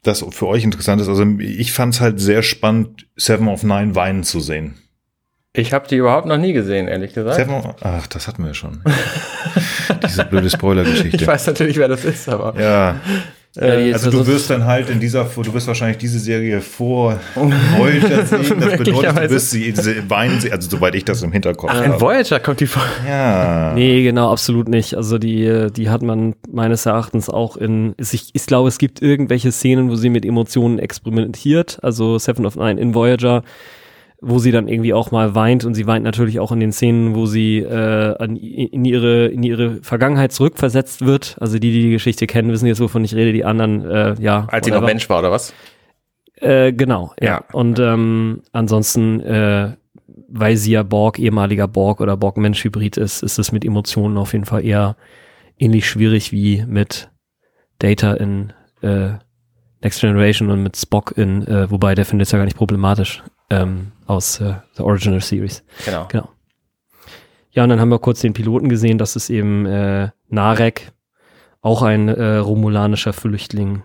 das für euch interessant ist. Also ich fand es halt sehr spannend, Seven of Nine weinen zu sehen. Ich habe die überhaupt noch nie gesehen, ehrlich gesagt. Seven of, ach, das hatten wir schon. Diese blöde Spoiler-Geschichte. Ich weiß natürlich, wer das ist, aber Ja, Ist also du wirst dann halt in dieser, du wirst wahrscheinlich diese Serie vor Voyager sehen. Das bedeutet, du wirst sie, diese weinen, sie- also soweit ich das im Hinterkopf in habe. Voyager kommt die vor. Ja. Nee, genau, absolut nicht. Also die, die hat man meines Erachtens auch in, ich, ich glaube, es gibt irgendwelche Szenen, wo sie mit Emotionen experimentiert, also Seven of Nine in Voyager, wo sie dann irgendwie auch mal weint und sie weint natürlich auch in den Szenen, wo sie äh, an, in, ihre, in ihre Vergangenheit zurückversetzt wird. Also die, die die Geschichte kennen, wissen jetzt, wovon ich rede, die anderen, äh, ja. Als sie noch. Mensch war, oder was? Äh, genau, ja. ja. Und ähm, ansonsten, äh, weil sie ja Borg, ehemaliger Borg oder Borg-Mensch-Hybrid ist, ist es mit Emotionen auf jeden Fall eher ähnlich schwierig wie mit Data in äh, Next Generation und mit Spock in, äh, wobei der findet es ja gar nicht problematisch ähm, aus äh, The Original Series. Genau. genau. Ja, und dann haben wir kurz den Piloten gesehen, das ist eben äh, Narek, auch ein äh, romulanischer Flüchtling.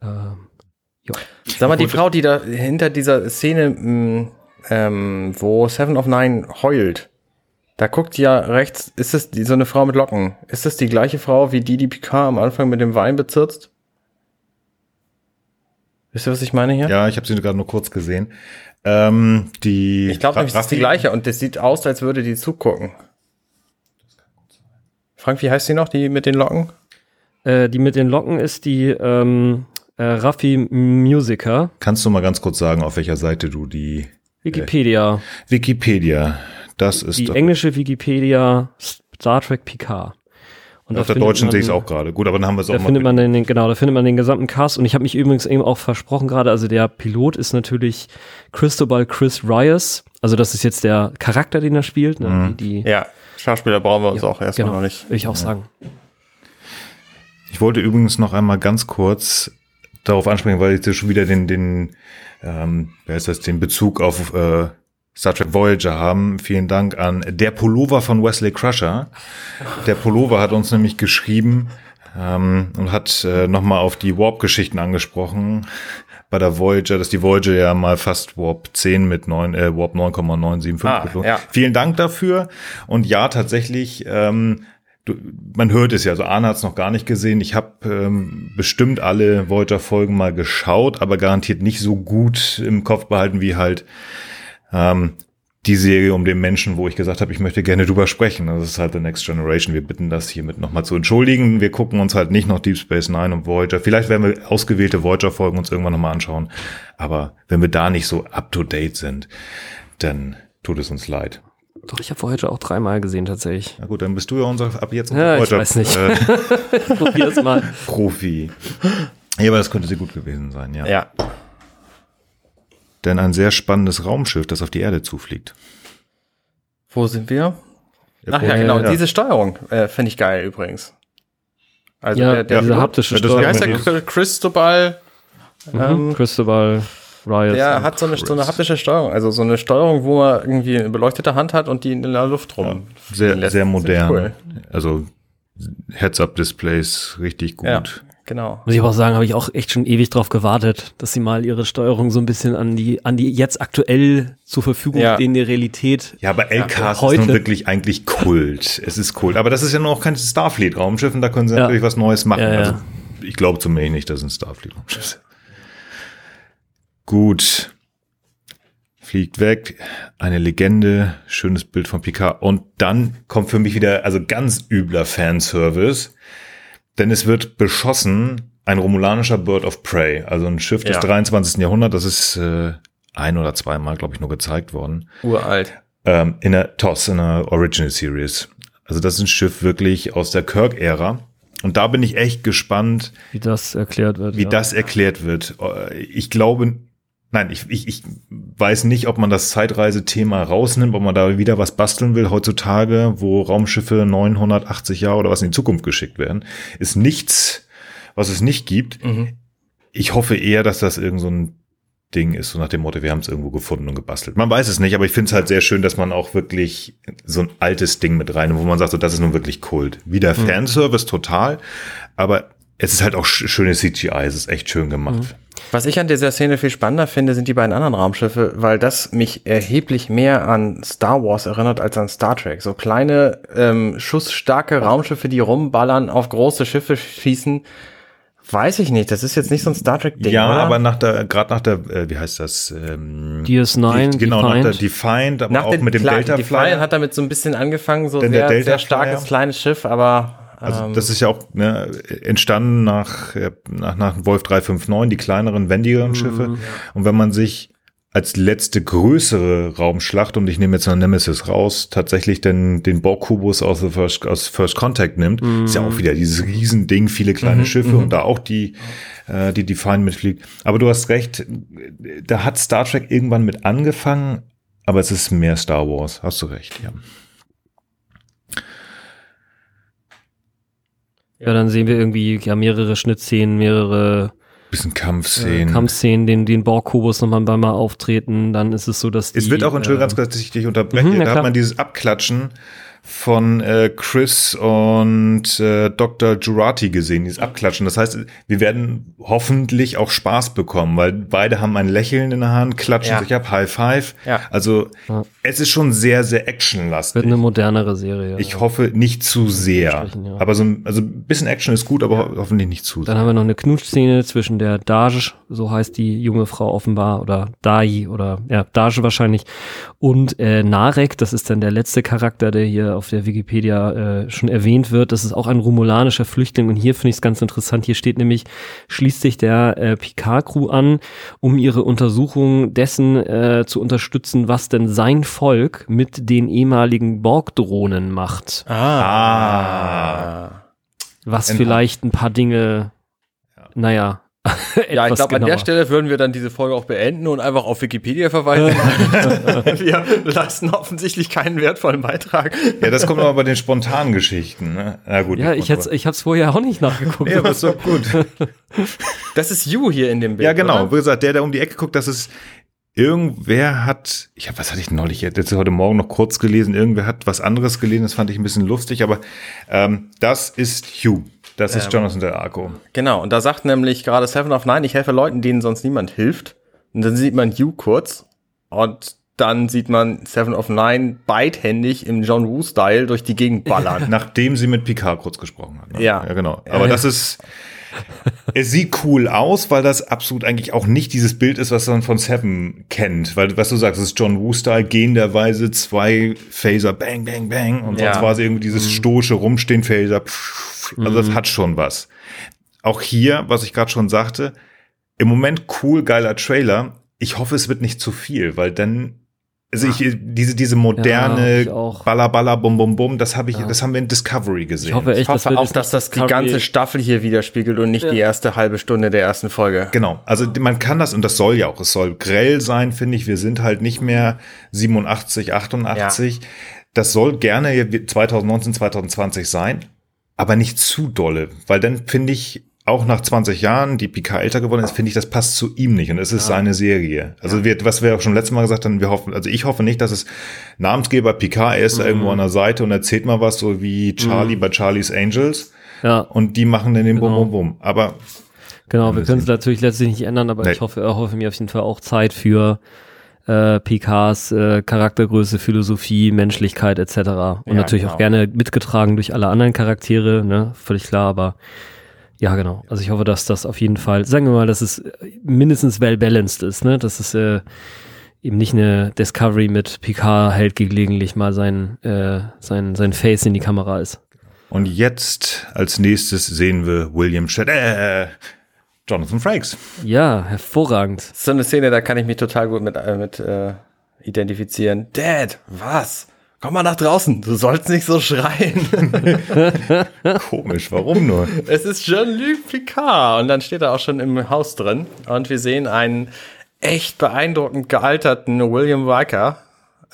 Äh, ja. Sag mal, die Frau, die da hinter dieser Szene, mh, mm, ähm, wo Seven of Nine heult, da guckt ja rechts, ist das die, so eine Frau mit Locken? Ist das die gleiche Frau wie die, die Picard am Anfang mit dem Wein bezirzt? Wisst ihr, was ich meine hier? Ja, ich habe sie gerade nur kurz gesehen. Ähm, die ich glaube, das ist die gleiche und das sieht aus, als würde die zugucken. Frank, wie heißt sie noch, die mit den Locken? Äh, die mit den Locken ist die ähm, äh, Raffi Musiker. Kannst du mal ganz kurz sagen, auf welcher Seite du die äh, Wikipedia. Äh, Wikipedia. Das ist die englische Wikipedia Star Trek Picard. Und auf der deutschen sehe ich es auch gerade. Gut, aber dann haben wir es auch da mal. Findet man den, genau, da findet man den gesamten Cast. Und ich habe mich übrigens eben auch versprochen gerade, also der Pilot ist natürlich Cristobal Chris Rios. Also das ist jetzt der Charakter, den er spielt. Ne? Mhm. Die, die, ja, Schauspieler brauchen wir uns ja, auch erstmal genau, noch nicht. Will ich auch ja. sagen. Ich wollte übrigens noch einmal ganz kurz darauf ansprechen, weil ich schon wieder den, den, ähm, wer ist das, den Bezug auf äh, Star Trek Voyager haben. Vielen Dank an der Pullover von Wesley Crusher. Der Pullover hat uns nämlich geschrieben ähm, und hat äh, nochmal auf die Warp-Geschichten angesprochen bei der Voyager, dass die Voyager ja mal fast Warp 10 mit 9, äh, Warp 9,975 ah, ja. Vielen Dank dafür. Und ja, tatsächlich, ähm, du, man hört es ja, also Arne hat es noch gar nicht gesehen. Ich habe ähm, bestimmt alle Voyager-Folgen mal geschaut, aber garantiert nicht so gut im Kopf behalten wie halt ähm, die Serie um den Menschen, wo ich gesagt habe, ich möchte gerne drüber sprechen. Das ist halt The Next Generation. Wir bitten das hiermit nochmal zu entschuldigen. Wir gucken uns halt nicht noch Deep Space Nine und Voyager. Vielleicht werden wir ausgewählte Voyager-Folgen uns irgendwann nochmal anschauen. Aber wenn wir da nicht so up-to-date sind, dann tut es uns leid. Doch, ich habe Voyager auch dreimal gesehen tatsächlich. Na gut, dann bist du ja unser ab jetzt unser ja, Voyager. Ich weiß nicht. Äh, Probier's mal. Profi. Ja, aber das könnte sehr gut gewesen sein, ja. Ja denn ein sehr spannendes Raumschiff, das auf die Erde zufliegt. Wo sind wir? Ach ja, genau. Ja. Diese Steuerung äh, finde ich geil übrigens. Also ja, der, der diese haptische Steuerung. Wie heißt der? Cristobal? Mhm. Ähm, Cristobal Riot. Der hat so eine, so eine haptische Steuerung. Also so eine Steuerung, wo man irgendwie eine beleuchtete Hand hat und die in der Luft rum. Ja, sehr, sehr modern. Cool. Also Heads-Up-Displays richtig gut. Ja, Genau. Muss ich aber auch sagen, habe ich auch echt schon ewig drauf gewartet, dass sie mal ihre Steuerung so ein bisschen an die, an die jetzt aktuell zur Verfügung ja. stehende Realität. Ja, aber LKs ja, ist nun wirklich eigentlich Kult. es ist Kult. Aber das ist ja noch kein Starfleet-Raumschiff und da können sie ja. natürlich was Neues machen. Also, ich glaube zumindest nicht, dass es ein Starfleet-Raumschiff ist. Gut. Fliegt weg. Eine Legende. Schönes Bild von Picard. Und dann kommt für mich wieder, also ganz übler Fanservice denn es wird beschossen ein romulanischer Bird of Prey, also ein Schiff des ja. 23. Jahrhunderts, das ist äh, ein oder zweimal, glaube ich, nur gezeigt worden. Uralt. Ähm, in der TOS, in der Original Series. Also das ist ein Schiff wirklich aus der Kirk-Ära. Und da bin ich echt gespannt, wie das erklärt wird. Wie ja. das erklärt wird. Ich glaube, Nein, ich, ich, ich weiß nicht, ob man das Zeitreisethema rausnimmt, ob man da wieder was basteln will heutzutage, wo Raumschiffe 980 Jahre oder was in die Zukunft geschickt werden. Ist nichts, was es nicht gibt. Mhm. Ich hoffe eher, dass das irgend so ein Ding ist, so nach dem Motto, wir haben es irgendwo gefunden und gebastelt. Man weiß es nicht, aber ich finde es halt sehr schön, dass man auch wirklich so ein altes Ding mit rein, wo man sagt, so, das ist nun wirklich Kult. Wieder mhm. Fanservice total, aber es ist halt auch schöne CGI, es ist echt schön gemacht. Mhm. Was ich an dieser Szene viel spannender finde, sind die beiden anderen Raumschiffe, weil das mich erheblich mehr an Star Wars erinnert als an Star Trek. So kleine, ähm, schussstarke Raumschiffe, die rumballern, auf große Schiffe schießen. Weiß ich nicht, das ist jetzt nicht so ein Star Trek-Ding. Ja, oder? aber nach der, gerade nach der, äh, wie heißt das? Ähm, DS9, die, genau, Defiant. nach der Defiant, aber nach auch mit dem Delta Flyer. Defiant hat damit so ein bisschen angefangen, so sehr, sehr starkes kleines Schiff, aber also ähm, das ist ja auch ne, entstanden nach, nach, nach Wolf 359, die kleineren, wendigeren mhm, Schiffe. Ja. Und wenn man sich als letzte größere Raumschlacht, und ich nehme jetzt noch Nemesis raus, tatsächlich den, den Borg-Kubus aus, First, aus First Contact nimmt, mhm. ist ja auch wieder dieses Riesending, viele kleine mhm, Schiffe und mhm. da auch die, äh, die Define mitfliegt. Aber du hast recht, da hat Star Trek irgendwann mit angefangen, aber es ist mehr Star Wars, hast du recht, ja. Ja, dann sehen wir irgendwie ja mehrere Schnittszenen, mehrere bisschen Kampfszenen. Äh, Kampfszenen, den, den Borg-Kubus nochmal mal auftreten, dann ist es so, dass die, Es wird auch, Entschuldigung, äh, ganz kurz, dass ich dich unterbreche, mhm, da hat man dieses Abklatschen von äh, Chris und äh, Dr. Jurati gesehen, dieses Abklatschen. Das heißt, wir werden hoffentlich auch Spaß bekommen, weil beide haben ein Lächeln in der Hand, klatschen ja. sich ab, High Five. Ja. Also ja. es ist schon sehr, sehr actionlastig. Wird eine modernere Serie. Ich hoffe nicht zu sehr. Aber so ein, also ein bisschen Action ist gut, aber hoffentlich nicht zu sehr. Dann haben wir noch eine Knutschszene zwischen der Dage, so heißt die junge Frau offenbar, oder Dai oder ja, Dage wahrscheinlich, und äh, Narek, das ist dann der letzte Charakter, der hier auf der Wikipedia äh, schon erwähnt wird. Das ist auch ein romulanischer Flüchtling und hier finde ich es ganz interessant. Hier steht nämlich, schließt sich der äh, Picard-Crew an, um ihre Untersuchung dessen äh, zu unterstützen, was denn sein Volk mit den ehemaligen Borg-Drohnen macht. Ah. Was vielleicht ein paar Dinge, naja, ja, ich glaube, an der Stelle würden wir dann diese Folge auch beenden und einfach auf Wikipedia verweisen. wir leisten offensichtlich keinen wertvollen Beitrag. Ja, das kommt aber bei den spontanen Geschichten. Ne? Na gut. Ja, ich, hätte, ich habe es vorher auch nicht nachgeguckt. ja, aber ist doch gut. Das ist You hier in dem Bild. Ja, genau. Oder? Wie gesagt, der, der um die Ecke guckt, das ist Irgendwer hat, ich habe, was hatte ich neulich jetzt heute Morgen noch kurz gelesen, irgendwer hat was anderes gelesen, das fand ich ein bisschen lustig, aber ähm, das ist Hugh. Das ist ähm, Jonathan Del Arco. Genau, und da sagt nämlich gerade Seven of Nine, ich helfe Leuten, denen sonst niemand hilft. Und dann sieht man Hugh kurz und dann sieht man Seven of Nine beidhändig im John Woo-Style durch die Gegend ballern. Nachdem sie mit Picard kurz gesprochen hat. Ne? Ja. Ja, genau. Aber das ist, es sieht cool aus, weil das absolut eigentlich auch nicht dieses Bild ist, was man von Seven kennt. Weil, was du sagst, es ist John Woo-Style, gehenderweise zwei Phaser, bang, bang, bang. Und sonst ja. war es irgendwie dieses mhm. stoische Rumstehen, Phaser, pff, also das mhm. hat schon was. Auch hier, was ich gerade schon sagte, im Moment cool, geiler Trailer. Ich hoffe, es wird nicht zu viel, weil dann also ich, diese, diese moderne ja, Baller, Baller, Bum, Bum, Bum, das habe ich, ja. das haben wir in Discovery gesehen. Ich hoffe, echt, ich hoffe das auch, dass das die ganze Staffel hier widerspiegelt und nicht ja. die erste halbe Stunde der ersten Folge. Genau. Also man kann das, und das soll ja auch, es soll grell sein, finde ich. Wir sind halt nicht mehr 87, 88. Das soll gerne 2019, 2020 sein, aber nicht zu dolle, weil dann finde ich, auch nach 20 Jahren, die Picard älter geworden ist, finde ich, das passt zu ihm nicht und es ist ja. seine Serie. Also ja. wir, was wir auch schon letztes Mal gesagt haben, wir hoffen, also ich hoffe nicht, dass es Namensgeber Picard, er ist mhm. da irgendwo an der Seite und erzählt mal was, so wie Charlie mhm. bei Charlie's Angels. Ja. Und die machen dann den genau. Bum Bum Bum. Aber Genau, wir können es natürlich letztlich nicht ändern, aber nee. ich hoffe, hoffe mir auf jeden Fall auch Zeit für äh, Picards äh, Charaktergröße, Philosophie, Menschlichkeit etc. Und ja, natürlich genau. auch gerne mitgetragen durch alle anderen Charaktere, ne, völlig klar, aber ja, genau. Also ich hoffe, dass das auf jeden Fall, sagen wir mal, dass es mindestens well balanced ist, ne? Dass es äh, eben nicht eine Discovery mit Picard hält gelegentlich mal sein, äh, sein, sein Face in die Kamera ist. Und jetzt als nächstes sehen wir William Shatner, äh, Jonathan Frakes. Ja, hervorragend. So eine Szene, da kann ich mich total gut mit, äh, mit äh, identifizieren. Dad, was? Komm mal nach draußen, du sollst nicht so schreien. Komisch, warum nur? Es ist Jean-Luc Picard und dann steht er auch schon im Haus drin und wir sehen einen echt beeindruckend gealterten William Riker,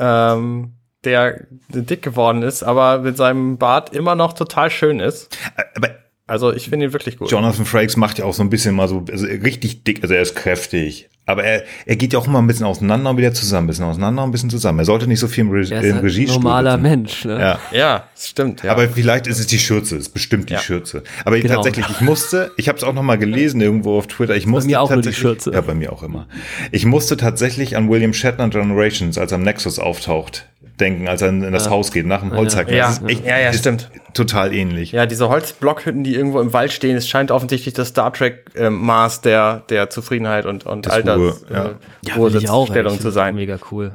ähm, der dick geworden ist, aber mit seinem Bart immer noch total schön ist. Aber also ich finde ihn wirklich gut. Jonathan Frakes macht ja auch so ein bisschen mal so also richtig dick, also er ist kräftig. Aber er, er geht ja auch immer ein bisschen auseinander und wieder zusammen, ein bisschen auseinander und ein bisschen zusammen. Er sollte nicht so viel im, Re er ist im Regie ein normaler Mensch, ne? Ja, ja stimmt. Ja. Aber vielleicht ist es die Schürze, ist bestimmt die ja. Schürze. Aber genau. tatsächlich, ich musste, ich habe es auch noch mal gelesen irgendwo auf Twitter. Ich musste bei mir auch nur die Schürze. Ja, bei mir auch immer. Ich musste tatsächlich an William Shatner Generations, als er am Nexus auftaucht, denken, als er in das ja. Haus geht, nach dem Holzhacken. Ja, echt, ja, ja, stimmt. Total ähnlich. Ja, diese Holzblockhütten, die irgendwo im Wald stehen, es scheint offensichtlich das Star Trek-Maß ähm, der, der Zufriedenheit und, und das Alters, ja. Äh, ja, Stellung zu sein. Mega cool.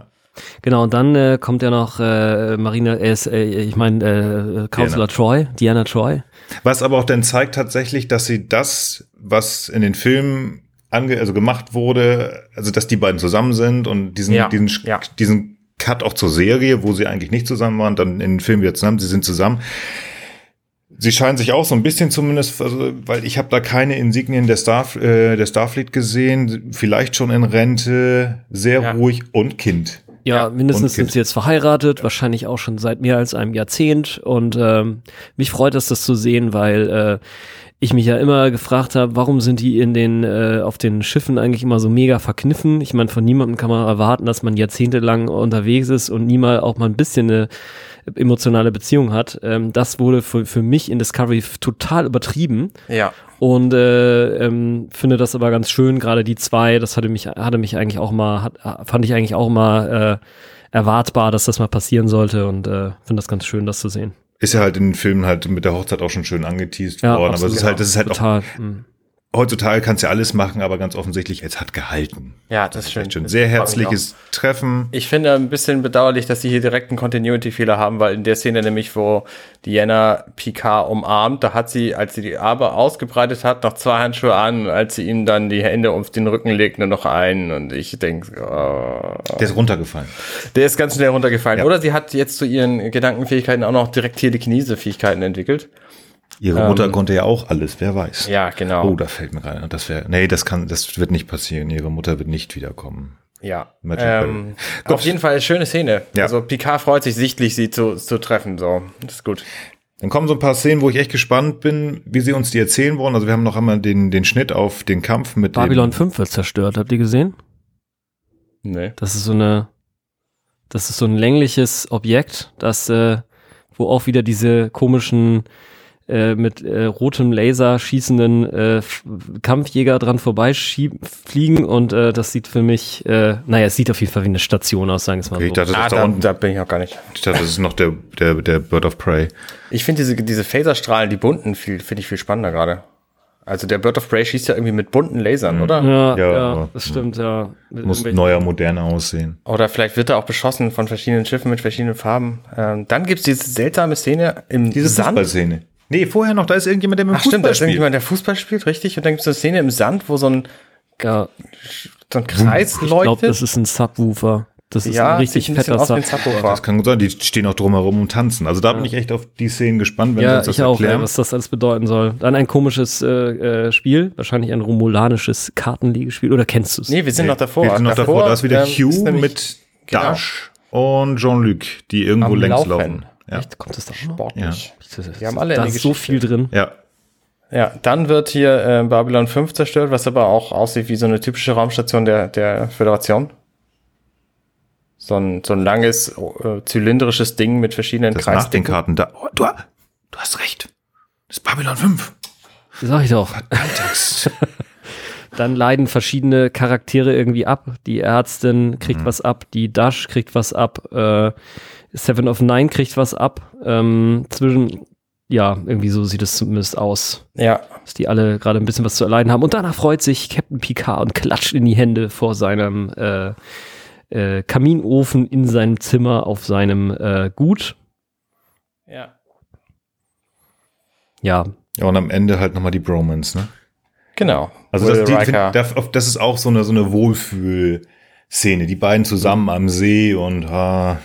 Genau, und dann äh, kommt ja noch äh, Marina, äh, ich meine, äh, Counselor Diana. Troy, Diana Troy. Was aber auch dann zeigt tatsächlich, dass sie das, was in den Filmen ange, also gemacht wurde, also dass die beiden zusammen sind und diesen, Ja, diesen, ja. diesen Cut auch zur Serie, wo sie eigentlich nicht zusammen waren, dann in den Film wieder zusammen, sie sind zusammen. Sie scheinen sich auch so ein bisschen zumindest, also, weil ich habe da keine Insignien der, Star, äh, der Starfleet gesehen, vielleicht schon in Rente, sehr Ja. ruhig und Kind. Ja, Ja, mindestens sind sie jetzt verheiratet, wahrscheinlich auch schon seit mehr als einem Jahrzehnt. Und ähm, mich freut es, das zu sehen, weil äh, ich mich ja immer gefragt habe, warum sind die in den äh, auf den Schiffen eigentlich immer so mega verkniffen? Ich meine, von niemandem kann man erwarten, dass man jahrzehntelang unterwegs ist und nie mal auch mal ein bisschen eine emotionale Beziehung hat. Ähm, das wurde für, für mich in Discovery total übertrieben Ja. und äh, ähm, finde das aber ganz schön. Gerade die zwei, das hatte mich hatte mich eigentlich auch mal hat, fand ich eigentlich auch mal äh, erwartbar, dass das mal passieren sollte und äh, finde das ganz schön, das zu sehen. Ist ja halt in den Filmen halt mit der Hochzeit auch schon schön angeteased Ja, worden, aber es absolut. ist halt, das ist halt auch, Total. Heutzutage kannst du ja alles machen, aber ganz offensichtlich, es hat gehalten. Ja, das ist schön. Das Sehr herzliches Treffen. Ich finde ein bisschen bedauerlich, dass sie hier direkt einen Continuity-Fehler haben, weil in der Szene nämlich, wo Diana Picard umarmt, da hat sie, als sie die Arme ausgebreitet hat, noch zwei Handschuhe an, als sie ihm dann die Hände auf den Rücken legt, nur noch einen. Und ich denke, oh, Der ist runtergefallen. der ist ganz schnell runtergefallen. Ja. Oder sie hat jetzt zu ihren Gedankenfähigkeiten auch noch direkt Telekinese-Fähigkeiten entwickelt. Ihre Mutter konnte ja auch alles, wer weiß. Ähm, Ja, genau. Oh, da fällt mir gerade ein. Das wäre, nee, das kann, das wird nicht passieren. Ihre Mutter wird nicht wiederkommen. Ja. Magic Ähm, auf jeden Fall schöne Szene. Ja. Also Picard freut sich sichtlich, sie zu, zu treffen. So, das ist gut. Dann kommen so ein paar Szenen, wo ich echt gespannt bin, wie sie uns die erzählen wollen. Also wir haben noch einmal den, den Schnitt auf den Kampf mit Babylon dem, 5 wird zerstört, habt ihr gesehen? Nee. Das ist so eine, das ist so ein längliches Objekt, das, äh, wo auch wieder diese komischen äh, mit äh, rotem Laser schießenden äh, Kampfjäger dran vorbeifliegen und äh, das sieht für mich, äh, naja, es sieht auf jeden Fall wie eine Station aus, sagen wir mal Okay, ich so. dachte, das Ah, ist da unten. da bin ich auch gar nicht. Ich dachte, das ist noch der, der, der Bird of Prey. Ich finde diese, diese Phaserstrahlen, die bunten, viel, finde ich viel spannender gerade. Also der Bird of Prey schießt ja irgendwie mit bunten Lasern, oder? Ja, Ja, ja, das stimmt, ja. Mit Muss irgendwelchen- neuer, moderner aussehen. Oder vielleicht wird er auch beschossen von verschiedenen Schiffen mit verschiedenen Farben. Ähm, dann gibt's diese seltsame Szene im Diese Sand. Fußballszene. Nee, vorher noch, da ist irgendjemand, der mit dem Ach stimmt, da Fußball ist spielt. irgendjemand, der Fußball spielt, richtig? Und dann gibt's eine Szene im Sand, wo so ein, ja, so ein Kreis ich glaube, leuchtet. das ist ein Subwoofer. Das ist ja, ein richtig ein fetter Subwoofer. Das kann gut sein, die stehen auch drumherum und tanzen. Also da bin ich echt auf die Szenen gespannt, wenn sie Ja, uns das ich auch, erklären. ja, was das alles bedeuten soll. Dann ein komisches äh, äh, Spiel, wahrscheinlich ein romulanisches Kartenlegespiel. Oder kennst du es? Nee, wir sind noch davor. Wir sind noch davor, da ist wieder ähm, Hugh nämlich mit genau. Dash und Jean-Luc, die irgendwo Am längs Laufen. laufen. Ja. Echt? Kommt das da noch? Sportlich. Die haben alle da ist so viel drin. ja. Ja, dann wird hier äh, Babylon 5 zerstört, was aber auch aussieht wie so eine typische Raumstation der, der Föderation. So ein, so ein langes, äh, zylindrisches Ding mit verschiedenen Das nach den. Karten da. Oh, du, du hast recht. Das ist Babylon 5. Sag ich doch. Dann leiden verschiedene Charaktere irgendwie ab. Die Ärztin kriegt Mhm. was ab, die Dash kriegt was ab, äh, Seven of Nine kriegt was ab. Ähm, zwischen, ja, irgendwie so sieht es zumindest aus. Ja, dass die alle gerade ein bisschen was zu erleiden haben. Und danach freut sich Captain Picard und klatscht in die Hände vor seinem äh, äh, Kaminofen in seinem Zimmer auf seinem äh, Gut. ja. Ja, ja, und am Ende halt nochmal die Bromance, ne? Genau. Also das, die, das, das ist auch so eine, so eine Wohlfühl-Szene. Die beiden zusammen am See und ah,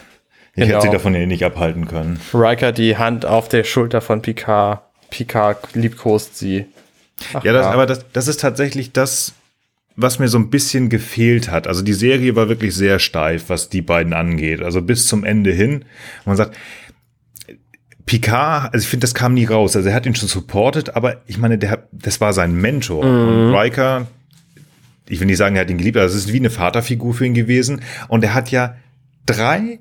ich Genau. hätte sie davon ja nicht abhalten können. Riker die Hand auf der Schulter von Picard. Picard liebkost sie. Ach, Ja, das, aber das, das ist tatsächlich das, was mir so ein bisschen gefehlt hat. Also die Serie war wirklich sehr steif, was die beiden angeht. Also bis zum Ende hin. Und man sagt, Picard, also ich finde, das kam nie raus. Also er hat ihn schon supportet, aber ich meine, der, das war sein Mentor. Und Riker, ich will nicht sagen, er hat ihn geliebt, aber es ist wie eine Vaterfigur für ihn gewesen. Und er hat ja drei,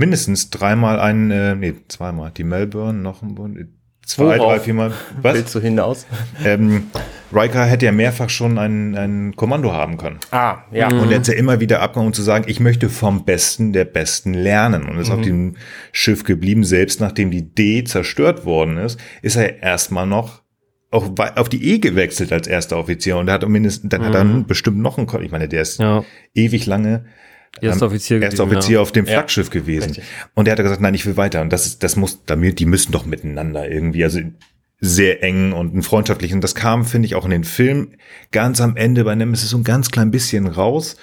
mindestens dreimal einen, äh, nee, zweimal, die Melbourne, noch ein, zwei, Worauf drei, viermal. Was? Willst du hinaus? Ähm, Riker hätte ja mehrfach schon ein, ein Kommando haben können. Ah, ja. Und er ist ja immer wieder abgegangen, um zu sagen, ich möchte vom Besten der Besten lernen. Und ist auf dem Schiff geblieben, selbst nachdem die D zerstört worden ist, ist er erstmal noch auch auf die E gewechselt als erster Offizier. Und er hat mindestens, dann hat er bestimmt noch einen, ich meine, der ist ja. ewig lange Erster Offizier erster gewesen, Offizier ja. auf dem Ja, Flaggschiff gewesen. richtig. Und er hat gesagt, nein, ich will weiter. Und das ist, das muss, damit, die müssen doch miteinander irgendwie, also sehr eng und ein freundschaftlichen. Das kam, finde ich, auch in den Film ganz am Ende bei Nemesis so ein ganz klein bisschen raus.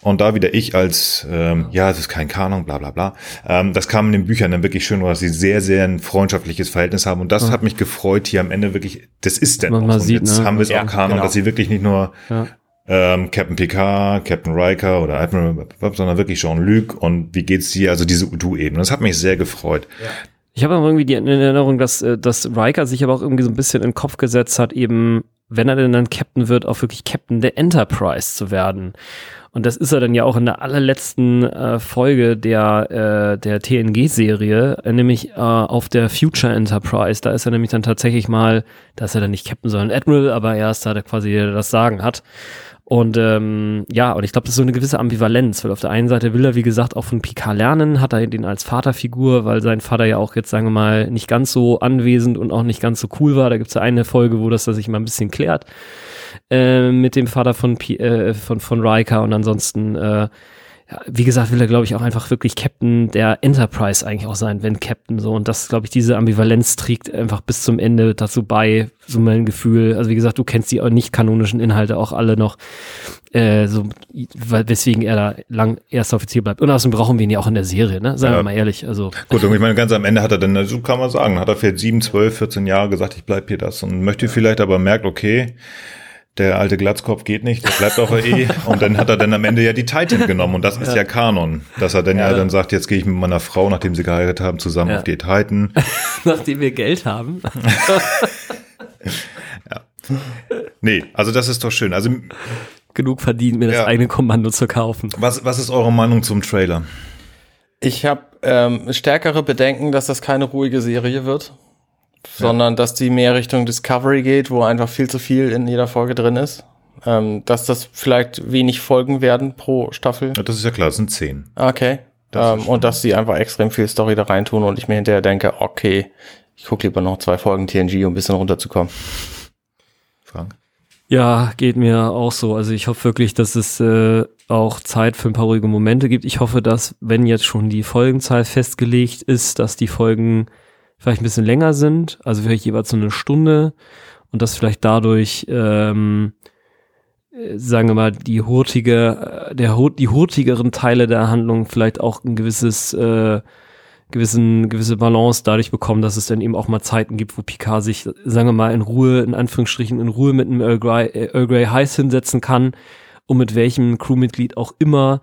Und da wieder ich als, ähm, ja, es ist kein Kanon, bla bla bla. Ähm, das kam in den Büchern dann wirklich schön, dass sie sehr, sehr ein freundschaftliches Verhältnis haben. Und das ja. hat mich gefreut, hier am Ende wirklich, das ist denn Man, man sieht, jetzt ne? haben wir es ja, auch Kanon, genau. dass sie wirklich nicht nur ja. Ähm, Captain Picard, Captain Riker oder Admiral, sondern wirklich Jean-Luc und wie geht's dir? Also diese Du-Ebene. Das hat mich sehr gefreut. Ja. Ich habe irgendwie die Erinnerung, dass, äh, dass Riker sich aber auch irgendwie so ein bisschen in den Kopf gesetzt hat, eben, wenn er denn dann Captain wird, auch wirklich Captain der Enterprise zu werden. Und das ist er dann ja auch in der allerletzten äh, Folge der, äh, der TNG-Serie, äh, nämlich äh, auf der Future Enterprise. Da ist er nämlich dann tatsächlich mal, da ist er dann nicht Captain, sondern Admiral, aber er ist da der quasi das Sagen hat. Und ähm, ja, und ich glaube, das ist so eine gewisse Ambivalenz, weil auf der einen Seite will er, wie gesagt, auch von Picard lernen, hat er den als Vaterfigur, weil sein Vater ja auch jetzt, sagen wir mal, nicht ganz so anwesend und auch nicht ganz so cool war. Da gibt's ja eine Folge, wo das sich mal ein bisschen klärt äh, mit dem Vater von, äh, von, von Riker und ansonsten äh, ja, wie gesagt, will er, glaube ich, auch einfach wirklich Captain der Enterprise eigentlich auch sein, wenn Captain so. Und das, glaube ich, diese Ambivalenz trägt einfach bis zum Ende dazu bei, so mein Gefühl. Also wie gesagt, du kennst die nicht kanonischen Inhalte auch alle noch, äh, so, weswegen er da lang erster Offizier bleibt. Und außerdem brauchen wir ihn ja auch in der Serie, ne? Sagen ja. wir mal ehrlich. Also. Gut, und ich meine, ganz am Ende hat er dann, so kann man sagen, hat er vielleicht sieben, zwölf, 14 Jahre gesagt, ich bleib hier das und möchte vielleicht aber merkt, okay, der alte Glatzkopf geht nicht, der bleibt auf der E. Und dann hat er dann am Ende ja die Titan genommen und das ist ja, ja Kanon. Dass er dann ja. ja, dann sagt, jetzt gehe ich mit meiner Frau, nachdem sie geheiratet haben, zusammen ja. auf die Titan. nachdem wir Geld haben. ja. Nee, also das ist doch schön. Also genug verdient, mir das eigene Kommando zu kaufen. Was, was ist eure Meinung zum Trailer? Ich habe ähm, stärkere Bedenken, dass das keine ruhige Serie wird sondern dass die mehr Richtung Discovery geht, wo einfach viel zu viel in jeder Folge drin ist. Ähm, dass das vielleicht wenig Folgen werden pro Staffel. Ja, das ist ja klar, es sind zehn. Okay. Das ähm, und dass sie einfach extrem viel Story da reintun und ich mir hinterher denke, okay, ich gucke lieber noch zwei Folgen TNG, um ein bisschen runterzukommen. Frank? Ja, geht mir auch so. Also ich hoffe wirklich, dass es äh, auch Zeit für ein paar ruhige Momente gibt. Ich hoffe, dass, wenn jetzt schon die Folgenzahl festgelegt ist, dass die Folgen vielleicht ein bisschen länger sind, also vielleicht jeweils so eine Stunde und dass vielleicht dadurch, ähm, äh, sagen wir mal, die hurtige, äh, der, die hurtigeren Teile der Handlung vielleicht auch ein gewisses, äh, gewissen, gewisse Balance dadurch bekommen, dass es dann eben auch mal Zeiten gibt, wo Picard sich, sagen wir mal, in Ruhe, in Anführungsstrichen, in Ruhe mit einem Earl Grey, äh, Earl Grey Heiß hinsetzen kann und mit welchem Crewmitglied auch immer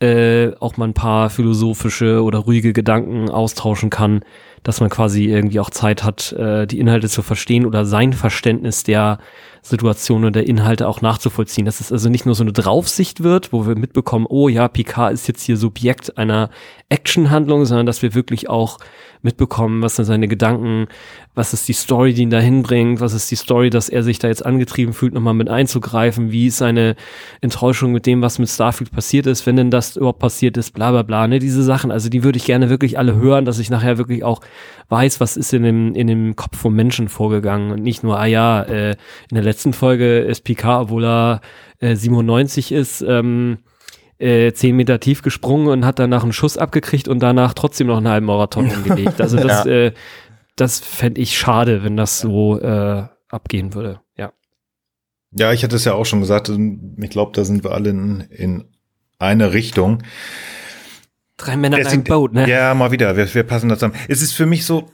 äh, auch mal ein paar philosophische oder ruhige Gedanken austauschen kann, dass man quasi irgendwie auch Zeit hat, äh, die Inhalte zu verstehen oder sein Verständnis der Situation und der Inhalte auch nachzuvollziehen. Dass es also nicht nur so eine Draufsicht wird, wo wir mitbekommen, oh ja, Picard ist jetzt hier Subjekt einer Actionhandlung, sondern dass wir wirklich auch mitbekommen, was sind seine Gedanken, was ist die Story, die ihn dahin bringt, was ist die Story, dass er sich da jetzt angetrieben fühlt, nochmal mit einzugreifen, wie ist seine Enttäuschung mit dem, was mit Starfield passiert ist, wenn denn das überhaupt passiert ist, bla bla bla, ne, diese Sachen, also die würde ich gerne wirklich alle hören, dass ich nachher wirklich auch weiß, was ist in dem, in dem Kopf vom Menschen vorgegangen und nicht nur, ah ja, äh, in der letzten Folge ist Picard, obwohl er äh, 97 ist, ähm, äh, zehn Meter tief gesprungen und hat danach einen Schuss abgekriegt und danach trotzdem noch einen halben Marathon hingelegt. Also das, ja. äh, das fände ich schade, wenn das so äh, abgehen würde. Ja. Ja, ich hatte es ja auch schon gesagt. Ich glaube, da sind wir alle in, in eine Richtung. Drei Männer in einem Boot, ne? Ja, mal wieder. Wir, wir passen das zusammen. Es ist für mich so,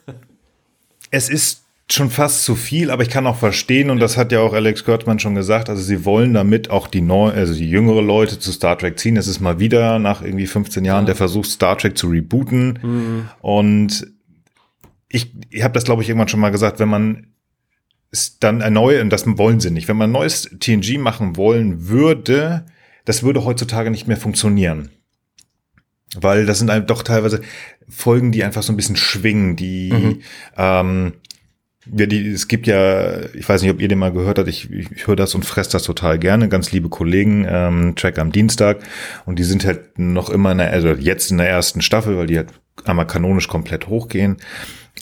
es ist schon fast zu viel, aber ich kann auch verstehen, und das hat ja auch Alex Kurtzman schon gesagt, also sie wollen damit auch die neu, also die jüngere Leute zu Star Trek ziehen. Es ist mal wieder nach irgendwie 15 Jahren ja. der Versuch, Star Trek zu rebooten. Mhm. Und ich, ich habe das, glaube ich, irgendwann schon mal gesagt, wenn man es dann erneuert, und das wollen sie nicht, wenn man ein neues TNG machen wollen würde, das würde heutzutage nicht mehr funktionieren. Weil das sind doch teilweise Folgen, die einfach so ein bisschen schwingen, die mhm. ähm, ja, die, es gibt ja, ich weiß nicht, ob ihr den mal gehört habt, ich, ich, ich höre das und fresse das total gerne, ganz liebe Kollegen, ähm, Track am Dienstag und die sind halt noch immer in der, also jetzt in der ersten Staffel, weil die halt einmal kanonisch komplett hochgehen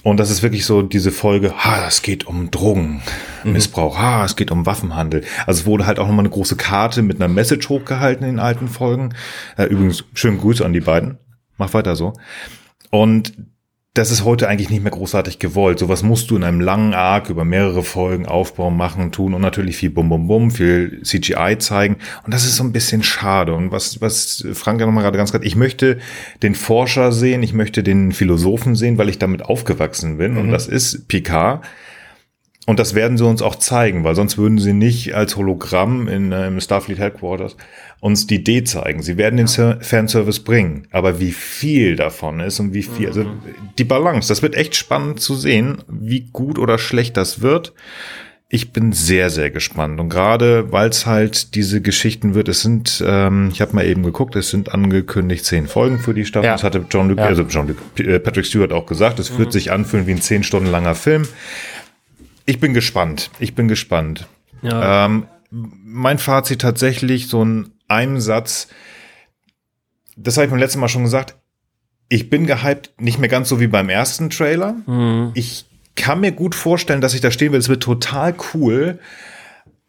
und das ist wirklich so diese Folge, ha, es geht um Drogenmissbrauch, mhm. ha, es geht um Waffenhandel. Also es wurde halt auch nochmal eine große Karte mit einer Message hochgehalten in alten Folgen. Äh, übrigens, schönen Grüße an die beiden. Mach weiter so. Und das ist heute eigentlich nicht mehr großartig gewollt. Sowas musst du in einem langen Arc über mehrere Folgen aufbauen, machen, tun und natürlich viel Bum Bum Bum, viel CGI zeigen. Und das ist so ein bisschen schade. Und was, was Frank ja nochmal gerade ganz gerade, ich möchte den Forscher sehen, ich möchte den Philosophen sehen, weil ich damit aufgewachsen bin. Mhm. Und das ist Picard. Und das werden sie uns auch zeigen, weil sonst würden sie nicht als Hologramm in ähm, Starfleet Headquarters uns die Idee zeigen. Sie werden den Fanservice bringen, aber wie viel davon ist und wie viel, also mhm. die Balance, das wird echt spannend zu sehen, wie gut oder schlecht das wird. Ich bin sehr, sehr gespannt. Und gerade weil es halt diese Geschichten wird, es sind, ähm, ich habe mal eben geguckt, es sind angekündigt zehn Folgen für die Staffel. Ja. Das hatte John Luke, ja. also John Luke, äh, Patrick Stewart auch gesagt. Es mhm. wird sich anfühlen wie ein zehn Stunden langer Film. Ich bin gespannt. Ich bin gespannt. Ja. Ähm, mein Fazit tatsächlich so ein einem Satz. Das habe ich beim letzten Mal schon gesagt. Ich bin gehypt, nicht mehr ganz so wie beim ersten Trailer. Mhm. Ich kann mir gut vorstellen, dass ich da stehen will. Es wird total cool.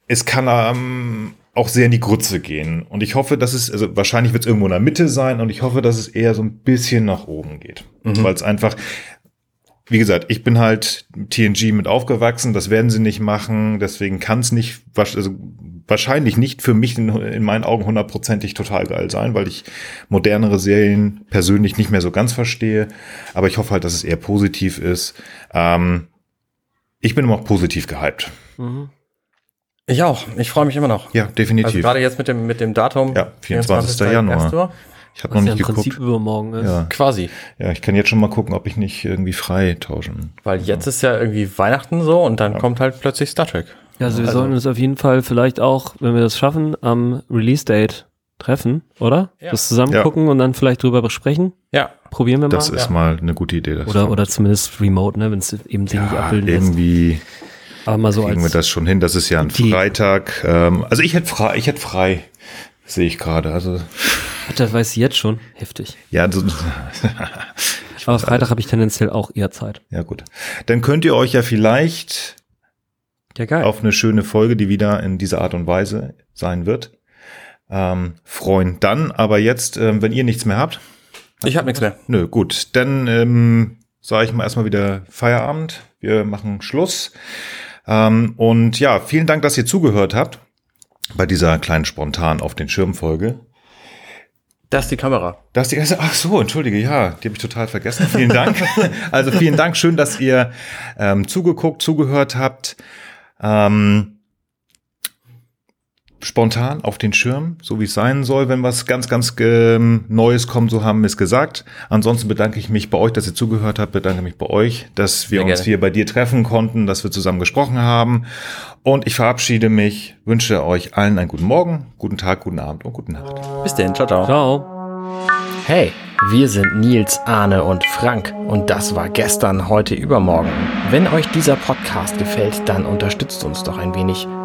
Es kann ähm, auch sehr in die Grütze gehen. Und ich hoffe, dass es, also wahrscheinlich wird es irgendwo in der Mitte sein und ich hoffe, dass es eher so ein bisschen nach oben geht. Mhm. Weil es einfach, wie gesagt, ich bin halt TNG mit aufgewachsen, das werden sie nicht machen, deswegen kann es nicht, also wahrscheinlich nicht für mich in, in, meinen Augen hundertprozentig total geil sein, weil ich modernere Serien persönlich nicht mehr so ganz verstehe, aber ich hoffe halt, dass es eher positiv ist. Ähm, ich bin immer auch positiv gehypt. Mhm. Ich auch. Ich freue mich immer noch. Ja, definitiv. Also gerade jetzt mit dem, mit dem Datum. Ja, 24. 24. Januar. Ich habe noch nicht ja im geguckt. Prinzip übermorgen ist. Ja. Quasi. Ja, ich kann jetzt schon mal gucken, ob ich nicht irgendwie frei tauschen. Weil jetzt ist ja irgendwie Weihnachten so und dann ja. kommt halt plötzlich Star Trek. Ja, also wir also, sollen uns auf jeden Fall vielleicht auch, wenn wir das schaffen, am Release-Date treffen, oder? Ja. Das zusammen ja. gucken und dann vielleicht drüber besprechen. Ja. Probieren wir mal. Das ist ja. mal eine gute Idee. oder, oder zumindest remote, ne, wenn es eben sich ja, nicht abbilden irgendwie lässt. Aber mal so kriegen wir das schon hin. Das ist ja ein Freitag. Ähm, also ich hätte frei, ich hätte frei, sehe ich gerade. Also das weiß ich jetzt schon. Heftig. Ja, also, aber Freitag habe ich tendenziell auch eher Zeit. Ja, gut. Dann könnt ihr euch ja vielleicht ja, geil. auf eine schöne Folge, die wieder in dieser Art und Weise sein wird, ähm, freuen. Dann aber jetzt, ähm, wenn ihr nichts mehr habt. Ich habe nichts mehr. Nö, gut. Dann ähm, sage ich mal erstmal wieder Feierabend. Wir machen Schluss. Ähm, und ja, vielen Dank, dass ihr zugehört habt bei dieser kleinen spontan auf den Schirm Folge. Das ist die Kamera. Das ist die, ach so, entschuldige, ja, die habe ich total vergessen. Vielen Dank. also vielen Dank, schön, dass ihr ähm, zugeguckt, zugehört habt. Ähm, spontan auf den Schirm, so wie es sein soll, wenn was ganz, ganz ähm, Neues kommt, so haben wir es gesagt. Ansonsten bedanke ich mich bei euch, dass ihr zugehört habt, bedanke mich bei euch, dass wir Sehr uns gerne. hier bei dir treffen konnten, dass wir zusammen gesprochen haben. Und ich verabschiede mich, wünsche euch allen einen guten Morgen, guten Tag, guten Abend und guten Nacht. Bis denn, ciao, ciao. Ciao. Hey, wir sind Nils, Arne und Frank und das war gestern, heute, übermorgen. Wenn euch dieser Podcast gefällt, dann unterstützt uns doch ein wenig.